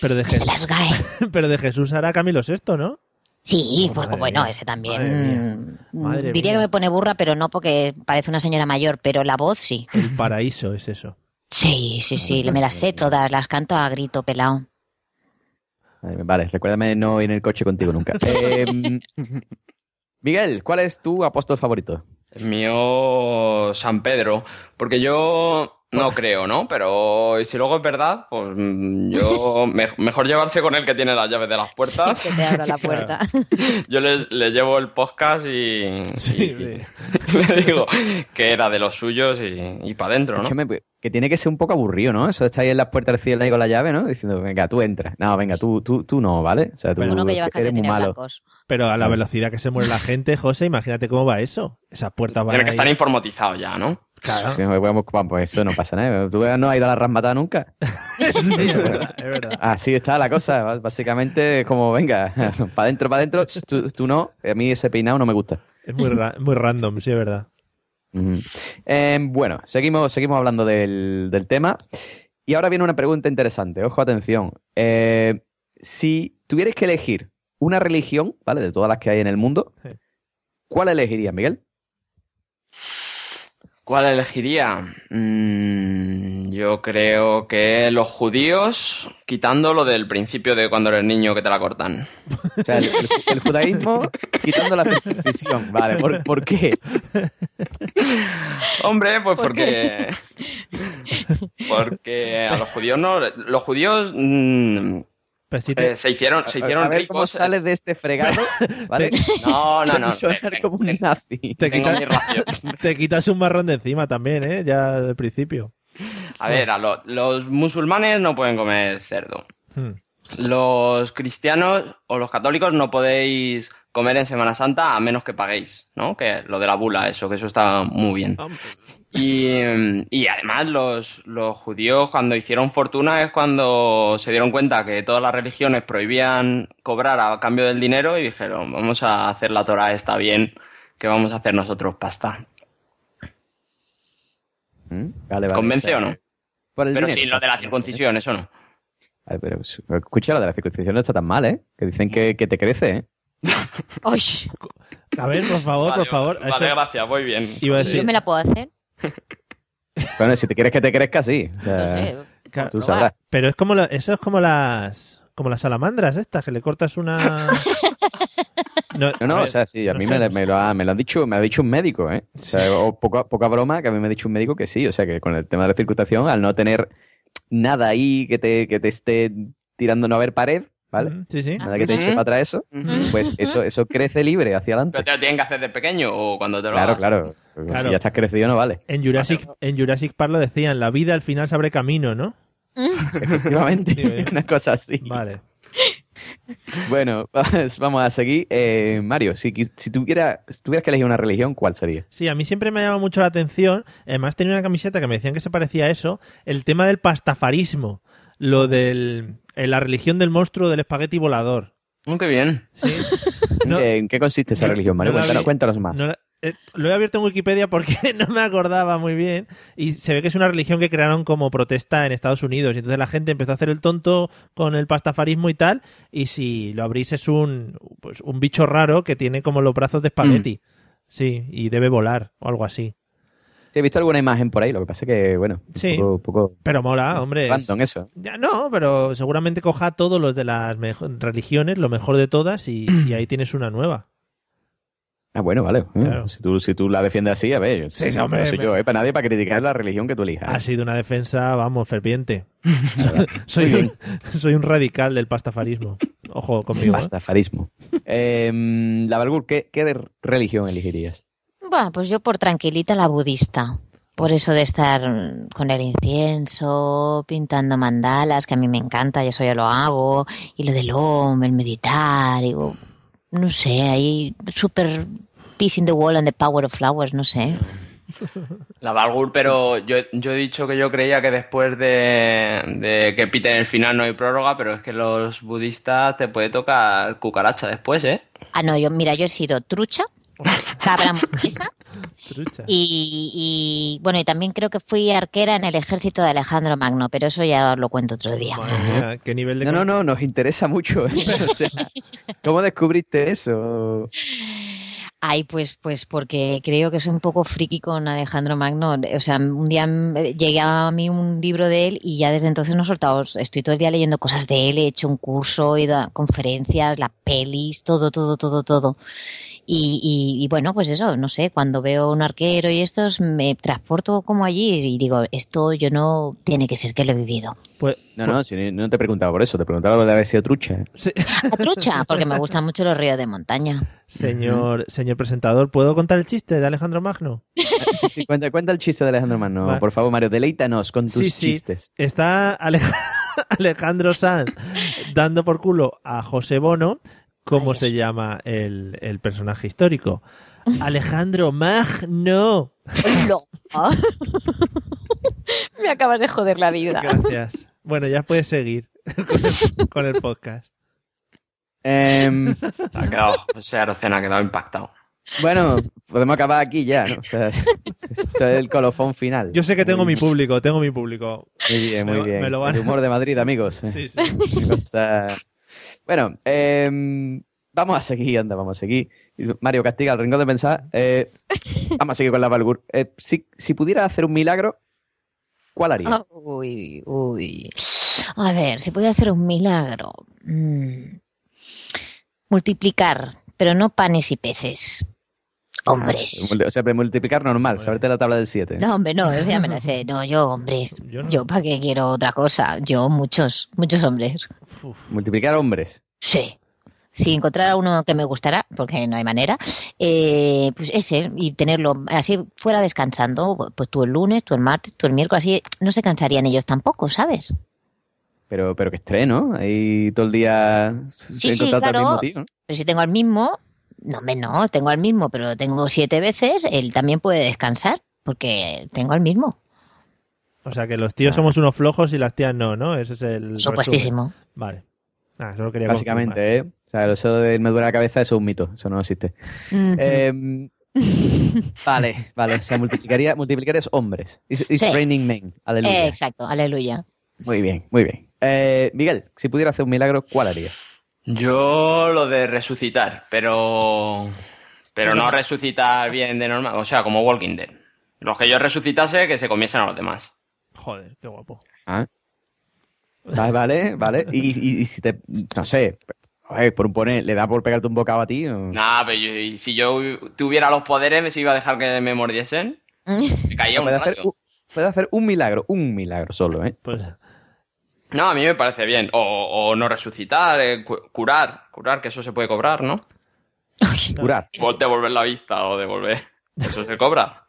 pero, de Jesús, las GAE. pero de Jesús hará Camilo VI, ¿no? Sí, Oh, porque bueno, mía. ese también. Madre mm, Madre diría mía. que me pone burra, pero no porque parece una señora mayor, pero la voz sí. El paraíso es eso. Sí, sí, sí, me las sé todas, las canto a grito pelado. Vale, recuérdame no ir en el coche contigo nunca. Eh, Miguel, ¿cuál es tu apóstol favorito? El mío, San Pedro. Porque yo no creo, ¿no? Pero si luego es verdad, pues mm, yo me- mejor llevarse con el que tiene las llaves de las puertas. Que te abra la puerta. Yo le, le llevo el podcast y, Sí, y- sí. le digo que era de los suyos y, para adentro, ¿no? Pues, que tiene que ser un poco aburrido, ¿no? Eso está ahí en las puertas del cielo ahí con la llave, ¿no? Diciendo, venga, tú entras. No, venga, tú, tú, tú no, ¿vale? O sea, tú que eres muy malo. blancos. Pero a la velocidad que se muere la gente, José, imagínate cómo va eso. Esas puertas van Tiene que ahí- estar informatizado ya, ¿no? Claro. Sí, vamos, vamos, pues eso no pasa nada. ¿Tú no has ido a la rasmatada nunca? Sí, es verdad, es verdad. Así está la cosa. Básicamente, es como, venga, para adentro, para adentro, tú, tú no. A mí ese peinado no me gusta. Es muy, ra- muy random, sí, es verdad. Eh, bueno, seguimos, seguimos hablando del, del tema. Y ahora viene una pregunta interesante. Ojo, atención. Eh, si tuvierais que elegir una religión, ¿vale? De todas las que hay en el mundo, Sí. ¿cuál elegirías, Miguel? ¿Cuál elegiría? Mm, yo creo que los judíos, quitando lo del principio de cuando eres niño que te la cortan. O sea, el, el- el judaísmo quitando la circuncisión. Vale, ¿por, por qué? Hombre, pues ¿Por porque. Porque a los judíos no. Los judíos mm, si te- eh, se hicieron, se hicieron a ver ricos. cómo sales de este fregado, ¿vale? No, no, no. Sonar como un nazi. te, Tengo quitas, mi ración. te quitas un marrón de encima también, ¿eh? Ya del principio. A ver, a lo- los musulmanes no pueden comer cerdo. Hmm. Los cristianos o los católicos no podéis comer en Semana Santa a menos que paguéis, ¿no? Que lo de la bula, eso, que eso está muy bien. Y, y además los, los judíos cuando hicieron fortuna es cuando se dieron cuenta que todas las religiones prohibían cobrar a cambio del dinero y dijeron, vamos a hacer la Torah esta bien, que vamos a hacer nosotros pasta. ¿Mm? Vale, vale. ¿Convence o sea, no? por el Pero dinero. sí, lo de la circuncisión, eso no. Ay, pero escucha, lo de la circuncisión no está tan mal, ¿eh? Que dicen que, que te crece, ¿eh? A ver, por favor, Vale, por favor. Vale, eso- gracias, muy bien. Iba a ¿y decir, yo me la puedo hacer? Bueno, si te quieres que te crezca, sí. O sea, No sé. Claro, tú sabrás. Pero es como lo- eso es como las como las salamandras estas, que le cortas una. No, No, no, a ver, o sea, sí, a mí me, lo ha, me lo han dicho, me ha dicho un médico, ¿eh? O sea, o poca, poca broma que a mí me ha dicho un médico que sí, o sea, que con el tema de la circunstancia, al no tener nada ahí que te, que te esté tirando, no haber pared, ¿vale? Sí, sí. Nada que te eche para atrás eso, pues eso, eso crece libre hacia adelante. ¿Pero te lo tienen que hacer de pequeño o cuando te lo Claro, hagas? claro. Porque Claro. Si ya estás crecido, no vale. En Jurassic, en Jurassic Park lo decían, la vida al final se abre camino, ¿no? Efectivamente, Sí, ¿eh? una cosa así. Vale. Bueno, vamos, a seguir. Eh, Mario, si, si, tuviera, si tuvieras que elegir una religión, ¿cuál sería? Sí, a mí siempre me llama mucho la atención. Además, tenía una camiseta que me decían que se parecía a eso. El tema del pastafarismo. Lo del. eh, la religión del monstruo del espagueti volador. Mm, qué bien. ¿Sí? No- ¿En, ¿En qué consiste esa no- religión, Mario? no cuéntanos, cuéntanos más. No la- lo he abierto en Wikipedia porque no me acordaba muy bien y se ve que es una religión que crearon como protesta en Estados Unidos. Y entonces la gente empezó a hacer el tonto con el pastafarismo y tal y si lo abrís es un pues un bicho raro que tiene como los brazos de espagueti. Sí y debe volar o algo así. Sí, he visto alguna imagen por ahí, lo que pasa es que, bueno, un Sí. poco, poco pero mola hombre es- random eso. ya no pero seguramente coja todos los de las religiones lo mejor de todas y, y ahí tienes una nueva Ah, bueno, vale. Claro. Si, tú, si tú la defiendes así, a ver, Sí, sí, hombre, no soy me- yo, ¿eh? Para nadie para criticar la religión que tú elijas. Ha sido una defensa, vamos, ferviente. soy, un, soy un radical del pastafarismo. Ojo conmigo. ¿eh? Pastafarismo. Eh, la Valgur, ¿qué, ¿qué religión elegirías? Bueno, pues yo por tranquilita la budista. Por eso de estar mm, con el incienso, pintando mandalas, que a mí me encanta, y eso yo lo hago, y lo del OM, el meditar, y, oh, no sé, ahí super peace in the wall and the power of flowers, no sé. La Valgur, pero yo, yo he dicho que yo creía que después de, de que piten el final no hay prórroga, pero es que los budistas te puede tocar cucaracha después, ¿eh? Ah, no, yo, mira, yo he sido trucha, cabra y, y, bueno, y también creo que fui arquera en el ejército de Alejandro Magno, pero eso ya os lo cuento otro día. Madre mía, qué nivel de... No, no, no, nos interesa mucho. ¿eh? O sea, ¿Cómo descubriste eso? Ay, pues, pues porque creo que soy un poco friki con Alejandro Magno. O sea, un día llegué a mí un libro de él y ya desde entonces no he soltado. Estoy todo el día leyendo cosas de él, he hecho un curso, he ido a conferencias, las pelis, todo, todo, todo, todo. Y, y- y bueno, pues eso, no sé, cuando veo un arquero y estos, me transporto como allí y digo, esto yo no, tiene que ser que lo he vivido. Pues, No, no, si no te preguntaba por eso, te preguntaba lo de haber sido trucha. ¿eh? A trucha, porque me gustan mucho los ríos de montaña. señor, señor presentador, ¿puedo contar el chiste de Alejandro Magno? Sí, sí, cuenta, cuenta el chiste de Alejandro Magno, Va. por favor, Mario, deleítanos con tus Sí, sí. chistes. Está Ale- Alejandro Sanz dando por culo a José Bono. ¿Cómo se llama el, el personaje histórico? Alejandro Magno. Hola. me acabas de joder la vida. Gracias. Bueno, ya puedes seguir con el, con el podcast. Se ha quedado, José Arocena ha quedado impactado. bueno, podemos acabar aquí ya, ¿no? O sea, esto es el colofón final. Yo sé que tengo Muy mi público, tengo mi público. Muy bien, Me muy lo- bien. me lo van- El humor de Madrid, amigos. Sí, sí. Cosa- Bueno, em, vamos a seguir, anda, vamos a seguig. Mario Castiga, el rincón de pensar. Eh, vamos a seguir con la Valgur. Eh, si, pudiera hacer un milagro, ¿cuál haría? Uy, uy. A ver, si puede hacer un milagro. Mm. Multiplicar, pero no panes y peces. Hombres. O sea, multiplicar normal, saberte la tabla del 7. No, hombre, no, eso ya me la sé. No, yo, hombres. Yo Yo, no. ¿para qué quiero otra cosa? Yo, muchos, muchos hombres. Uf, Multiplicar hombres. Sí. Si encontrara uno que me gustara, porque no hay manera, eh, pues ese, y tenerlo así fuera descansando, pues tú el lunes, tú el martes, tú el miércoles, así no se cansarían ellos tampoco, ¿sabes? Pero, pero que estreno, ¿no? Ahí todo el día Sí, sí, claro. mismo tío. ¿no? Pero si tengo al mismo, no, hombre, no, tengo al mismo, pero lo tengo siete veces, él también puede descansar, porque tengo al mismo, O sea que los tíos somos unos flojos y las tías no, ¿no? Ese es el. resumen. supuestísimo. Vale. Ah, solo quería Básicamente, ¿eh? O sea, eso de me duele la cabeza, eso es un mito, eso no existe. Ujú. Em, vale, vale, o sea, multiplicaría, multiplicarías hombres. It's, it's Sí. raining men, aleluya. Eh, exacto, aleluya. Muy bien, muy bien. Eh, Miguel, si pudiera hacer un milagro, ¿cuál haría? Yo lo de resucitar, pero. Pero no resucitar bien de normal. O sea, como Walking Dead. Los que yo resucitase, que se comiesen a los demás. Joder, qué guapo. Ah. Vale, vale, vale. Y, y- y si te, no sé, a ver, por un poner, ¿le da por pegarte un bocado a ti? o- Nada, pero yo- y si yo tuviera los poderes, ¿me se iba a dejar que me mordiesen? Me caía un puede, hacer, puede hacer un milagro, un milagro solo, ¿eh? Pues No, a mí me parece bien. O, o no resucitar, eh, cu- curar. Curar, que eso se puede cobrar, ¿no? Curar. O devolver la vista o devolver. Eso se cobra.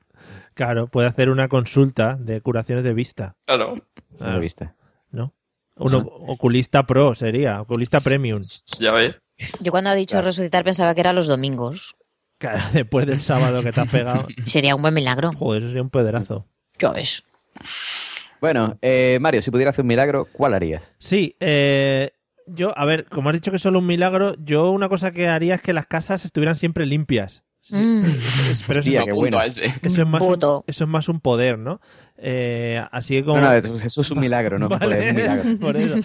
claro, puede hacer una consulta de curaciones de vista, Claro. Ah. viste. ¿no? Un oculista pro sería, oculista premium. Ya ves. Yo cuando ha dicho Claro. resucitar pensaba que era los domingos. Claro, después del sábado que te has pegado. Sería un buen milagro. Joder, eso sería un pedrazo. Ya ves. Bueno, eh, Mario, si pudiera hacer un milagro, ¿cuál harías? Sí, eh, yo, a ver, como has dicho que es solo un milagro, yo una cosa que haría es que las casas estuvieran siempre limpias. Sí, Mm. es- pero eso, Hostia, bueno. eso es más un, eso es más un poder, ¿no? Eh, así como... No, no, eso es un milagro, ¿no? Vale, Pues, un milagro. por eso.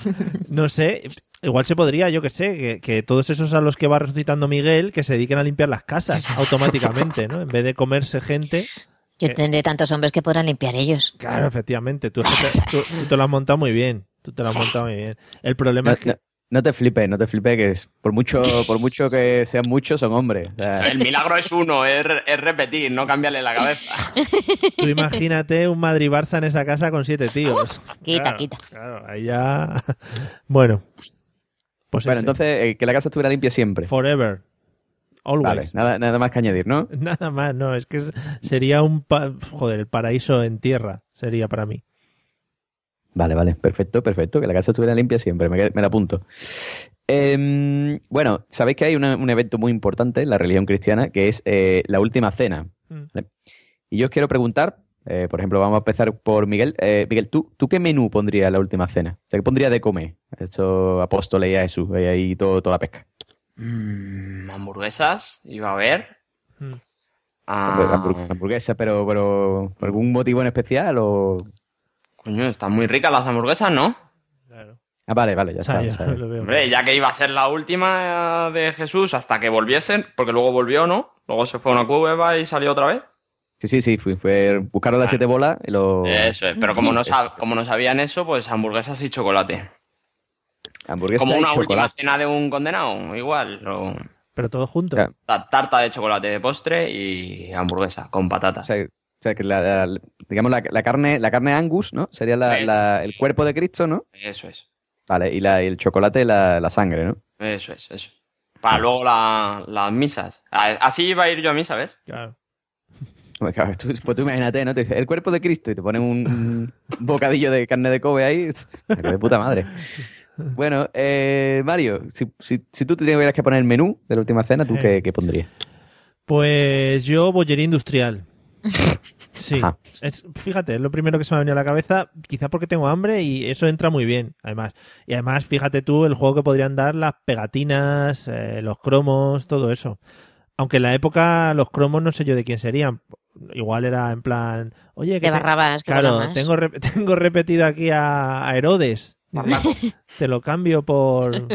No sé, igual se podría, yo que sé, que, que todos esos a los que va resucitando Miguel, que se dediquen a limpiar las casas automáticamente, ¿no? En vez de comerse gente. Yo Eh. tendré tantos hombres que podrán limpiar ellos. Claro, efectivamente, tú, te, tú- tú te lo has montado muy bien. Tú te lo has montado muy bien. El problema No, es que... no- No te flipes, no te flipes, que es- por mucho, por mucho que sean muchos, son hombres. O sea, El milagro es uno, es, es repetir, no cambiarle la cabeza. Tú imagínate un Madrid-Barça en esa casa con siete tíos. Quita, Claro, quita. Claro, ahí ya... Bueno. Pues bueno, ese. entonces, eh, que la casa estuviera limpia siempre. Forever. Vale, nada, nada más que añadir, ¿no? Nada más, no, es que sería un... pa- Joder, el paraíso en tierra sería para mí. Vale, vale, perfecto, perfecto. Que la casa estuviera limpia siempre, me, la apunto. Em, bueno, sabéis que hay una- un evento muy importante en la religión cristiana que es eh, la última cena. Mm. ¿vale? Y yo os quiero preguntar, eh, por ejemplo, vamos a empezar por Miguel. Eh, Miguel, ¿tú, ¿tú qué menú pondrías en la última cena? O sea, ¿qué pondrías de comer? Estos apóstoles y a Jesús, y ahí todo, toda la pesca. Mm, hamburguesas, iba a ver. Mm. Ah, Hamburg- Hamburguesa, pero, pero ¿por algún motivo en especial o...? coño, están muy ricas las hamburguesas, ¿no? Claro. Ah, vale, vale, ya O sea, está. ya está. lo veo. Hombre, ya que iba a ser la última eh, de Jesús hasta que volviesen, porque luego volvió, ¿no? Luego se fue a una cueva y salió otra vez. Sí, sí, sí, fui, fue, buscaron las siete bolas y lo... Eso es, pero como no, sab- como no sabían eso, pues hamburguesas y chocolate. Hamburguesa Como y una última chocolate. cena de un condenado, igual. o- Pero todo junto. Ta- Tarta de chocolate de postre y hamburguesa con O patatas. sea, o sea, que la, la- digamos la, la carne la carne Angus, ¿no? Sería la- Es. la- el cuerpo de Cristo, ¿no? Eso es, Vale, y, la, y el chocolate la, la sangre, ¿no? eso es, eso. Para luego la- las misas. A- Así iba a ir yo a misa, ¿ves? Claro. Pues, claro, tú, pues tú imagínate, ¿no? Te dice el cuerpo de Cristo y te ponen un, un bocadillo de carne de Kobe ahí. De puta madre. Bueno, eh, Mario, si, si, si tú tuvieras que poner el menú de la última cena, ¿tú Eh. qué, qué pondrías? Pues yo, bollería industrial. Sí. Es, fíjate, es lo primero que se me ha venido a la cabeza, quizá porque tengo hambre y eso entra muy bien, además. Y además, fíjate tú el juego que podrían dar las pegatinas, eh, los cromos, todo eso. Aunque en la época los cromos no sé yo de quién serían. Igual era en plan, oye, que De te- Claro, tengo, re- tengo repetido aquí a, a Herodes. Te lo cambio por,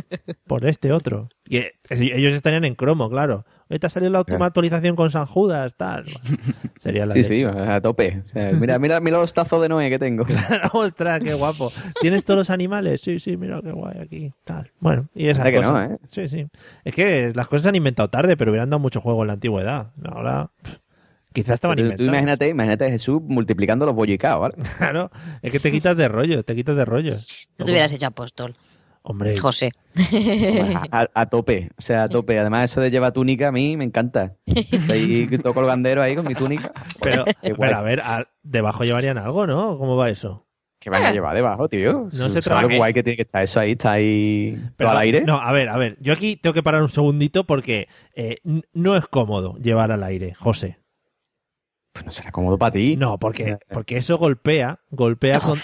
por este otro. Y ellos estarían en cromo, claro. Hoy te ha salido la última actualización con San Judas, tal. Sería la Sí, leche. sí, a tope. O sea, mira, mira, mira los tazos de Noé que tengo. Ostras, qué guapo. ¿Tienes todos los animales? Sí, sí, mira qué guay aquí. Tal. Bueno, y Anda que no, ¿eh? Sí, sí. Es que las cosas se han inventado tarde, pero hubieran dado mucho juego en la antigüedad. Ahora, pff, quizás estaban Tú, imagínate, imagínate a Jesús multiplicando los bollicaos, ¿vale? Claro, es que te quitas de rollo, te quitas de rollo. Tú te hubieras hecho apóstol, Hombre, José. A, a tope, o sea, a tope. Además, eso de llevar túnica a mí me encanta. Ahí todo colgandero ahí con mi túnica. pero, a ver, a- debajo llevarían algo, ¿no? ¿Cómo va eso? ¿Qué van a llevar debajo, tío? No se ¿Sabes traba lo que- guay que tiene que estar eso ahí? Está ahí Pero todo al aire. No, a ver, a ver. Yo aquí tengo que parar un segundito porque eh, no es cómodo llevar al aire, José. Pues no será cómodo para ti. No, porque, porque eso golpea, golpea con...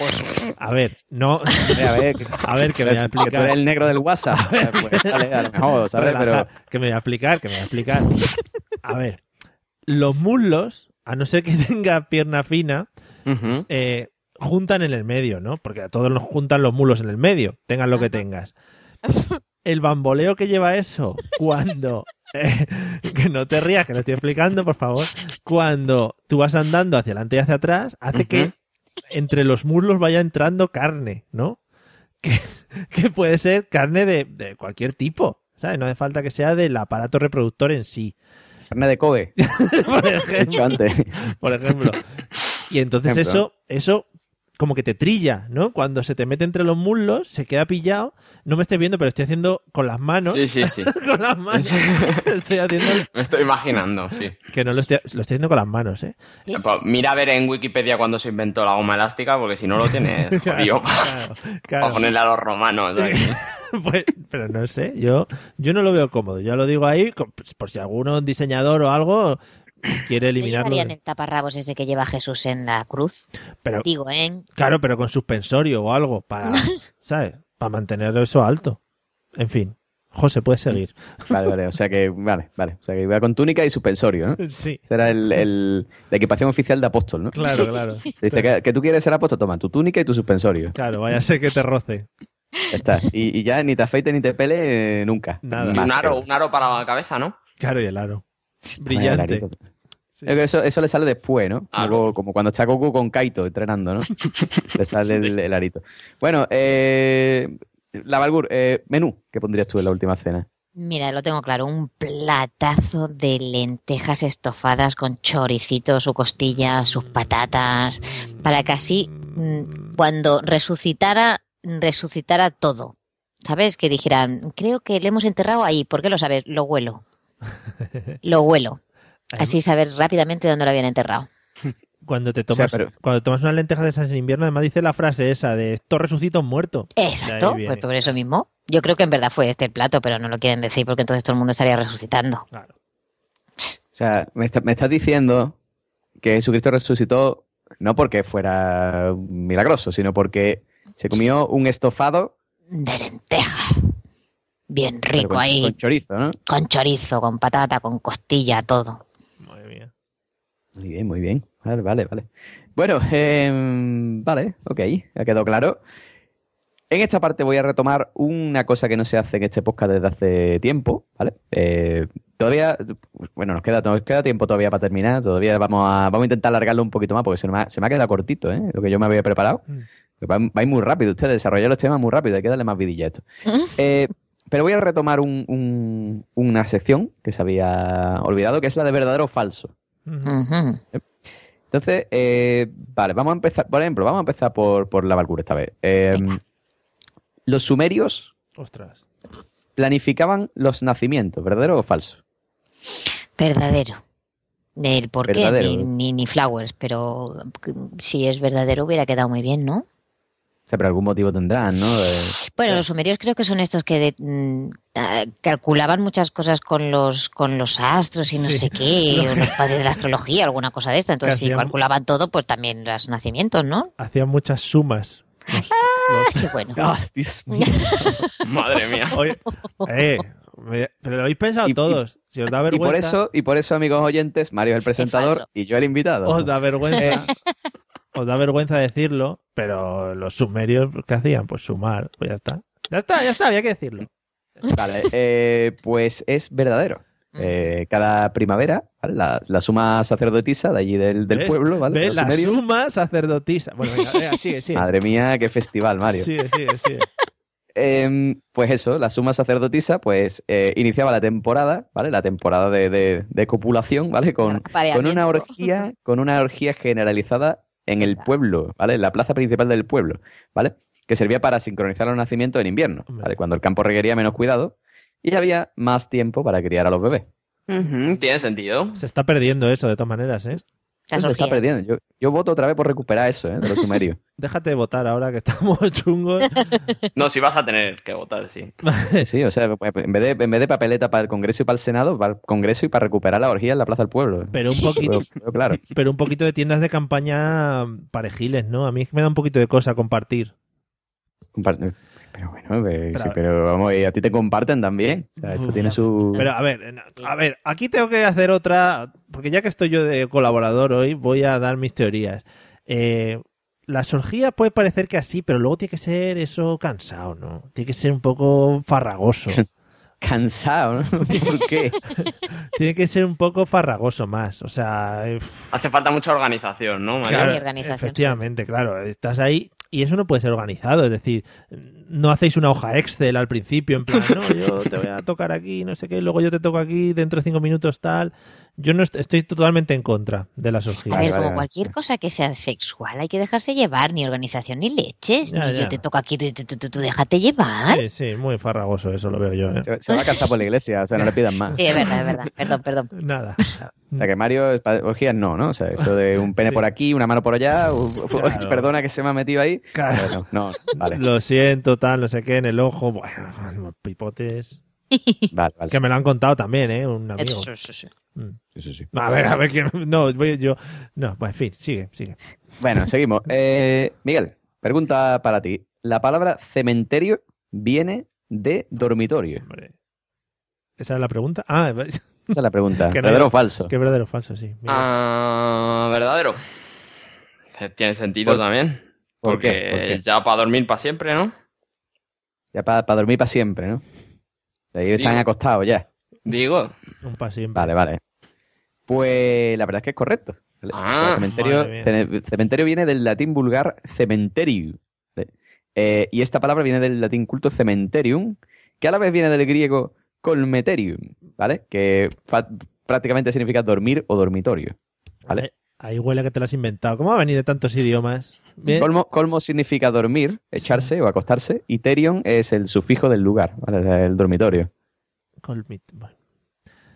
A ver, no... A ver, que, A ver, que me voy a tú explicar. eres el negro del WhatsApp. Pues, vale, a lo mejor, ¿sabes? Pero que me voy a explicar, que me voy a explicar. A ver, los muslos, a no ser que tenga pierna fina, eh, juntan en el medio, ¿no? Porque a todos nos juntan los mulos en el medio, tengan lo que tengas. El bamboleo que lleva eso cuando... eh, que no te rías, que lo estoy explicando, por favor. Cuando tú vas andando hacia adelante y hacia atrás, hace que entre los muslos vaya entrando carne, ¿no? Que, que puede ser carne de, de cualquier tipo, ¿sabes? No hace falta que sea del aparato reproductor en sí. carne de Kobe, por ejemplo. antes. Por ejemplo. Y entonces Ejemplo. eso, eso como que te trilla, ¿no? Cuando se te mete entre los muslos, se queda pillado. No me estés viendo, pero estoy haciendo con las manos. Sí, sí, sí. con las manos. estoy haciendo Me estoy imaginando, sí. que no lo estoy, lo estoy haciendo con las manos, ¿eh? Sí, sí. Pues mira a ver en Wikipedia cuándo se inventó la goma elástica, porque si no lo tienes jodido para claro, ponerle a los romanos. Pues, pero no sé, yo, yo no lo veo cómodo. Yo lo digo ahí pues, por si alguno diseñador o algo quiere ¿No eliminarlo. llevarían el taparrabos ese que lleva Jesús en la cruz? Pero, Digo, ¿eh? claro, pero con suspensorio o algo para, ¿sabes? Para mantener eso alto. En fin, José, puedes seguir. Vale, vale, o sea que, vale, vale. O sea que iba con túnica y suspensorio, ¿no? Sí, Será el, el- la equipación oficial de apóstol, ¿no? claro, claro. Dice que, que tú quieres ser apóstol, toma tu túnica y tu suspensorio. Claro, vaya a ser que te roce. Ya está. Y, y ya ni te afeites ni te pele eh, nunca. Nada. Y Más un aro, un aro para la cabeza, ¿no? Claro, y el aro. Brillante. Eso, eso le sale después, ¿no? Ah, Luego, como cuando está Goku con Kaito entrenando, ¿no? le sale el, el arito. Bueno, eh, La Valgur, eh, menú, ¿qué pondrías tú en la última cena? Mira, lo tengo claro, un platazo de lentejas estofadas con choricito, su costilla, sus patatas, para que así mm, cuando resucitara, resucitara todo. ¿Sabes? Que dijeran, creo que le hemos enterrado ahí, ¿por qué lo sabes? Lo huelo. Lo huelo. Así saber rápidamente dónde lo habían enterrado. Cuando te tomas, O sea, pero- cuando tomas una lenteja de esas en invierno, además dice la frase esa de esto resucita un muerto. Exacto, pues por eso mismo. Yo creo que en verdad fue este el plato, pero no lo quieren decir porque entonces todo el mundo estaría resucitando. Claro. O sea, me, está- me estás diciendo que Jesucristo resucitó no porque fuera milagroso, sino porque se comió un estofado De lenteja. Bien rico con, ahí, con chorizo, ¿no? con chorizo, con patata, con costilla, todo. Muy bien, muy bien. Vale, vale, vale. Bueno, em, vale, ok, ha quedado claro. En esta parte voy a retomar una cosa que no se hace en este podcast desde hace tiempo, ¿vale? Eh, todavía, bueno, nos queda, nos queda tiempo todavía para terminar, todavía vamos a, vamos a intentar alargarlo un poquito más porque se me ha, se me ha quedado cortito, ¿eh? Lo que yo me había preparado. Mm. Va, va a ir muy rápido, ustedes desarrollar los temas muy rápido, hay que darle más vidilla a esto. Eh, pero voy a retomar un- un- una sección que se había olvidado, que es la de verdadero o falso. Entonces, eh, vale, vamos a empezar, por ejemplo, vamos a empezar por, por la Valkyrie esta vez. Eh, los sumerios Ostras. planificaban los nacimientos, ¿verdadero o falso? Verdadero. El por qué, Verdadero. ni, ni, ni flowers, pero si es verdadero hubiera quedado muy bien, ¿no? O sea, pero algún motivo tendrán, ¿no? Eh, Bueno, los sumerios creo que son estos que de- mm, ah, calculaban muchas cosas con los con los astros y no Sí. sé qué, o los padres de la astrología, alguna cosa de esta. Entonces, si hacían- calculaban todo, pues también los nacimientos, ¿no? Hacían muchas sumas. Los- los- Qué bueno. ¡Ah, Dios mío! Madre mía. Oye, eh, me- pero lo habéis pensado Y- y- todos. Si os da Y vergüenza. por eso, y por eso, amigos oyentes, Mario es el presentador y yo el invitado. Os da vergüenza. Os da vergüenza decirlo, pero los sumerios, ¿qué hacían? Pues sumar, pues ya está. Ya está, ya está, había que decirlo. Vale, eh, pues es verdadero. Eh, cada primavera, ¿vale? la, la suma sacerdotisa de allí del, del pueblo, ¿vale? La sumerios. suma sacerdotisa. Bueno, venga, venga, sigue, sigue. Madre mía, qué festival, Mario. Sigue, sigue, sigue. Em, pues eso, la suma sacerdotisa, pues eh, iniciaba la temporada, ¿vale? La temporada de, de- de copulación, ¿vale? Con, con una orgía, con una orgía generalizada en el pueblo, ¿vale? En la plaza principal del pueblo, ¿vale? Que servía para sincronizar los nacimientos en invierno. ¿vale? Cuando el campo requería menos cuidado y había más tiempo para criar a los bebés. Tiene sentido. Se está perdiendo eso, de todas maneras, ¿eh? Eso se está perdiendo. Yo, yo voto otra vez por recuperar eso, ¿eh? De los sumerios. Déjate de votar ahora que estamos chungos. No, si vas a tener que votar, sí. Sí, o sea, pues, en vez, de, en vez de papeleta para el Congreso y para el Senado, para el Congreso y para recuperar la orgía en la Plaza del Pueblo. Pero un poquito, Pero- claro. pero un poquito de tiendas de campaña parejiles, ¿no? A mí me da un poquito de cosa compartir. Comparte- Pero bueno, Pero sí, a ver. pero vamos, y a ti te comparten también. O sea, esto Uf. tiene su... Pero a ver, a ver, aquí tengo que hacer otra, porque ya que estoy yo de colaborador hoy, voy a dar mis teorías. Eh, la orgías puede parecer que así, pero luego tiene que ser eso cansado, ¿no? Tiene que ser un poco farragoso. Cansado, ¿no? ¿Por qué? tiene que ser un poco farragoso más. O sea, Hace falta mucha organización, ¿no? Claro, Sí, organización, efectivamente, claro. Estás ahí y eso no puede ser organizado. Es decir, no hacéis una hoja Excel al principio, en plan, no, yo te voy a tocar aquí, no sé qué, luego yo te toco aquí, dentro de cinco minutos tal. Yo no est- estoy totalmente en contra de las A orgías. ver, Vale, como vale, cualquier cosa que sea sexual, hay que dejarse llevar, ni organización ni leches, Ya, ni ya. yo te toco aquí, tú, tú, tú, tú, tú déjate llevar. Sí, sí, muy farragoso eso lo veo yo. ¿eh? Se, se va a casar por la iglesia, o sea, no le pidan más. Sí, es verdad, es verdad. Perdón, perdón. Nada. O sea, que Mario, orgías no, ¿no? O sea, eso de un pene Sí. por aquí, una mano por allá, Claro. perdona que se me ha metido ahí. Claro. No, no, vale, Lo siento, tal, no sé qué, en el ojo. Bueno, pipotes. vale, vale. Que me lo han contado también, ¿eh? Un amigo. Sí, sí, sí. Mm. Sí, sí. A ver, a ver, que no, voy yo. No, pues en fin, sigue, sigue. Bueno, seguimos. Eh, Miguel, pregunta para ti. La palabra cementerio viene de dormitorio. Hombre. ¿Esa es la pregunta? Ah, Esa es la pregunta. Que no- ¿Verdadero o falso? qué verdadero o falso, sí. Ah, verdadero. Tiene sentido ¿Por- también. ¿Por qué? Porque ¿Por qué? ya para dormir para siempre, ¿no? Ya para dormir para siempre, ¿no? De ahí están Digo. acostados ya. Digo. Un pa' siempre. Vale, vale. Pues la verdad es que es correcto. Ah, cementerio, madre mía. cene- cementerio viene del latín vulgar cementerio. ¿vale? Eh, y esta palabra viene del latín culto cementerium, que a la vez viene del griego colmeterium, ¿vale? Que prácticamente significa dormir o dormitorio. ¿Vale? Ahí huele a que te lo has inventado. ¿Cómo va a venir de tantos idiomas? Colmo, colmo significa dormir, echarse o acostarse, y terion es el sufijo del lugar, ¿vale? El dormitorio. Colmit. Bueno.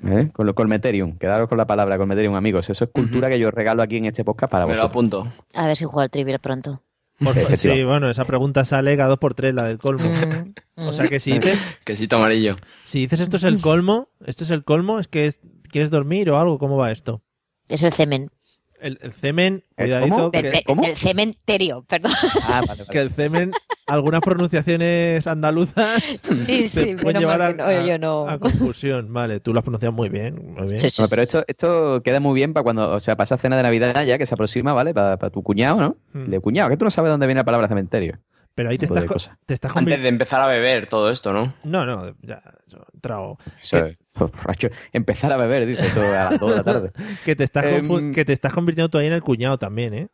¿eh? Con lo colmeterium, quedaros con la palabra colmeterium, amigos. Eso es cultura que yo regalo aquí en este podcast para Me lo vosotros. apunto. A ver si juego al trivial pronto. Por sí, bueno, esa pregunta sale cada dos por tres, la del colmo. Mm, O mm. sea que si dices, Quesito amarillo. si dices esto es el colmo, esto es el colmo, es que es- quieres dormir o algo, ¿cómo va esto? Es el cemen. El, el cemen, ¿Eh, cuidadito, cómo? que, El, ce- ¿Cómo? el cementerio, perdón. Ah, vale, vale. que el cemen, algunas pronunciaciones andaluzas Sí, sí, pueden llevar a, no, yo no. a confusión. Vale, tú lo has pronunciado muy bien, muy bien. Sí, sí, No, pero esto, esto queda muy bien para cuando, o sea, para esa cena de Navidad ya que se aproxima, ¿vale? Para, para tu cuñado, ¿no? Mm. Le cuñado, que tú no sabes dónde viene la palabra cementerio. Pero ahí te estás, cosa. te estás Antes de empezar a beber todo esto, ¿no? No, no, ya, trago. Eso ¿Qué? es, borracho. Empezar a beber, dice eso a las 2 de la tarde. Que te, estás Em, que te estás convirtiendo tú ahí en el cuñado también, ¿eh?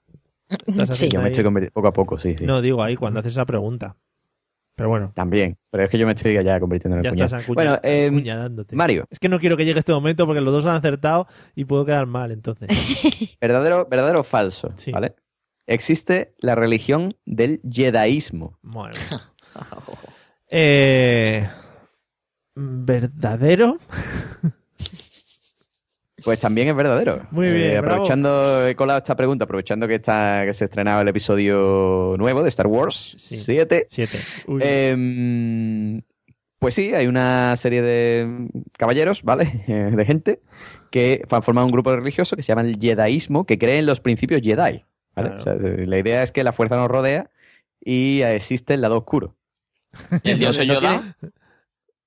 Estás Sí. Yo me ahí- estoy convirtiendo poco a poco, sí, sí. No, digo ahí cuando haces esa pregunta. Pero bueno, También, pero es que yo me estoy ya convirtiendo en el ya cuñado. estás acuña- Bueno, eh, acuñadándote. Mario, Es que no quiero que llegue este momento porque los dos han acertado y puedo quedar mal, entonces. verdadero, verdadero o falso, Sí. ¿vale? Existe la religión del jedaísmo. Bueno. Eh, ¿Verdadero? Pues también es verdadero. Muy bien, bravo. aprovechando, he colado esta pregunta, aprovechando que está que se estrenaba el episodio nuevo de Star Wars Sí. 7. Siete. Uy. Em, pues sí, hay una serie de caballeros, ¿vale? Eh, De gente que han formado un grupo religioso que se llama el Jedaísmo, que cree en los principios Jedi. ¿Vale? Claro. O sea, la idea es que la fuerza nos rodea y existe el lado oscuro. ¿Y el dios No- no Yoda? tiene-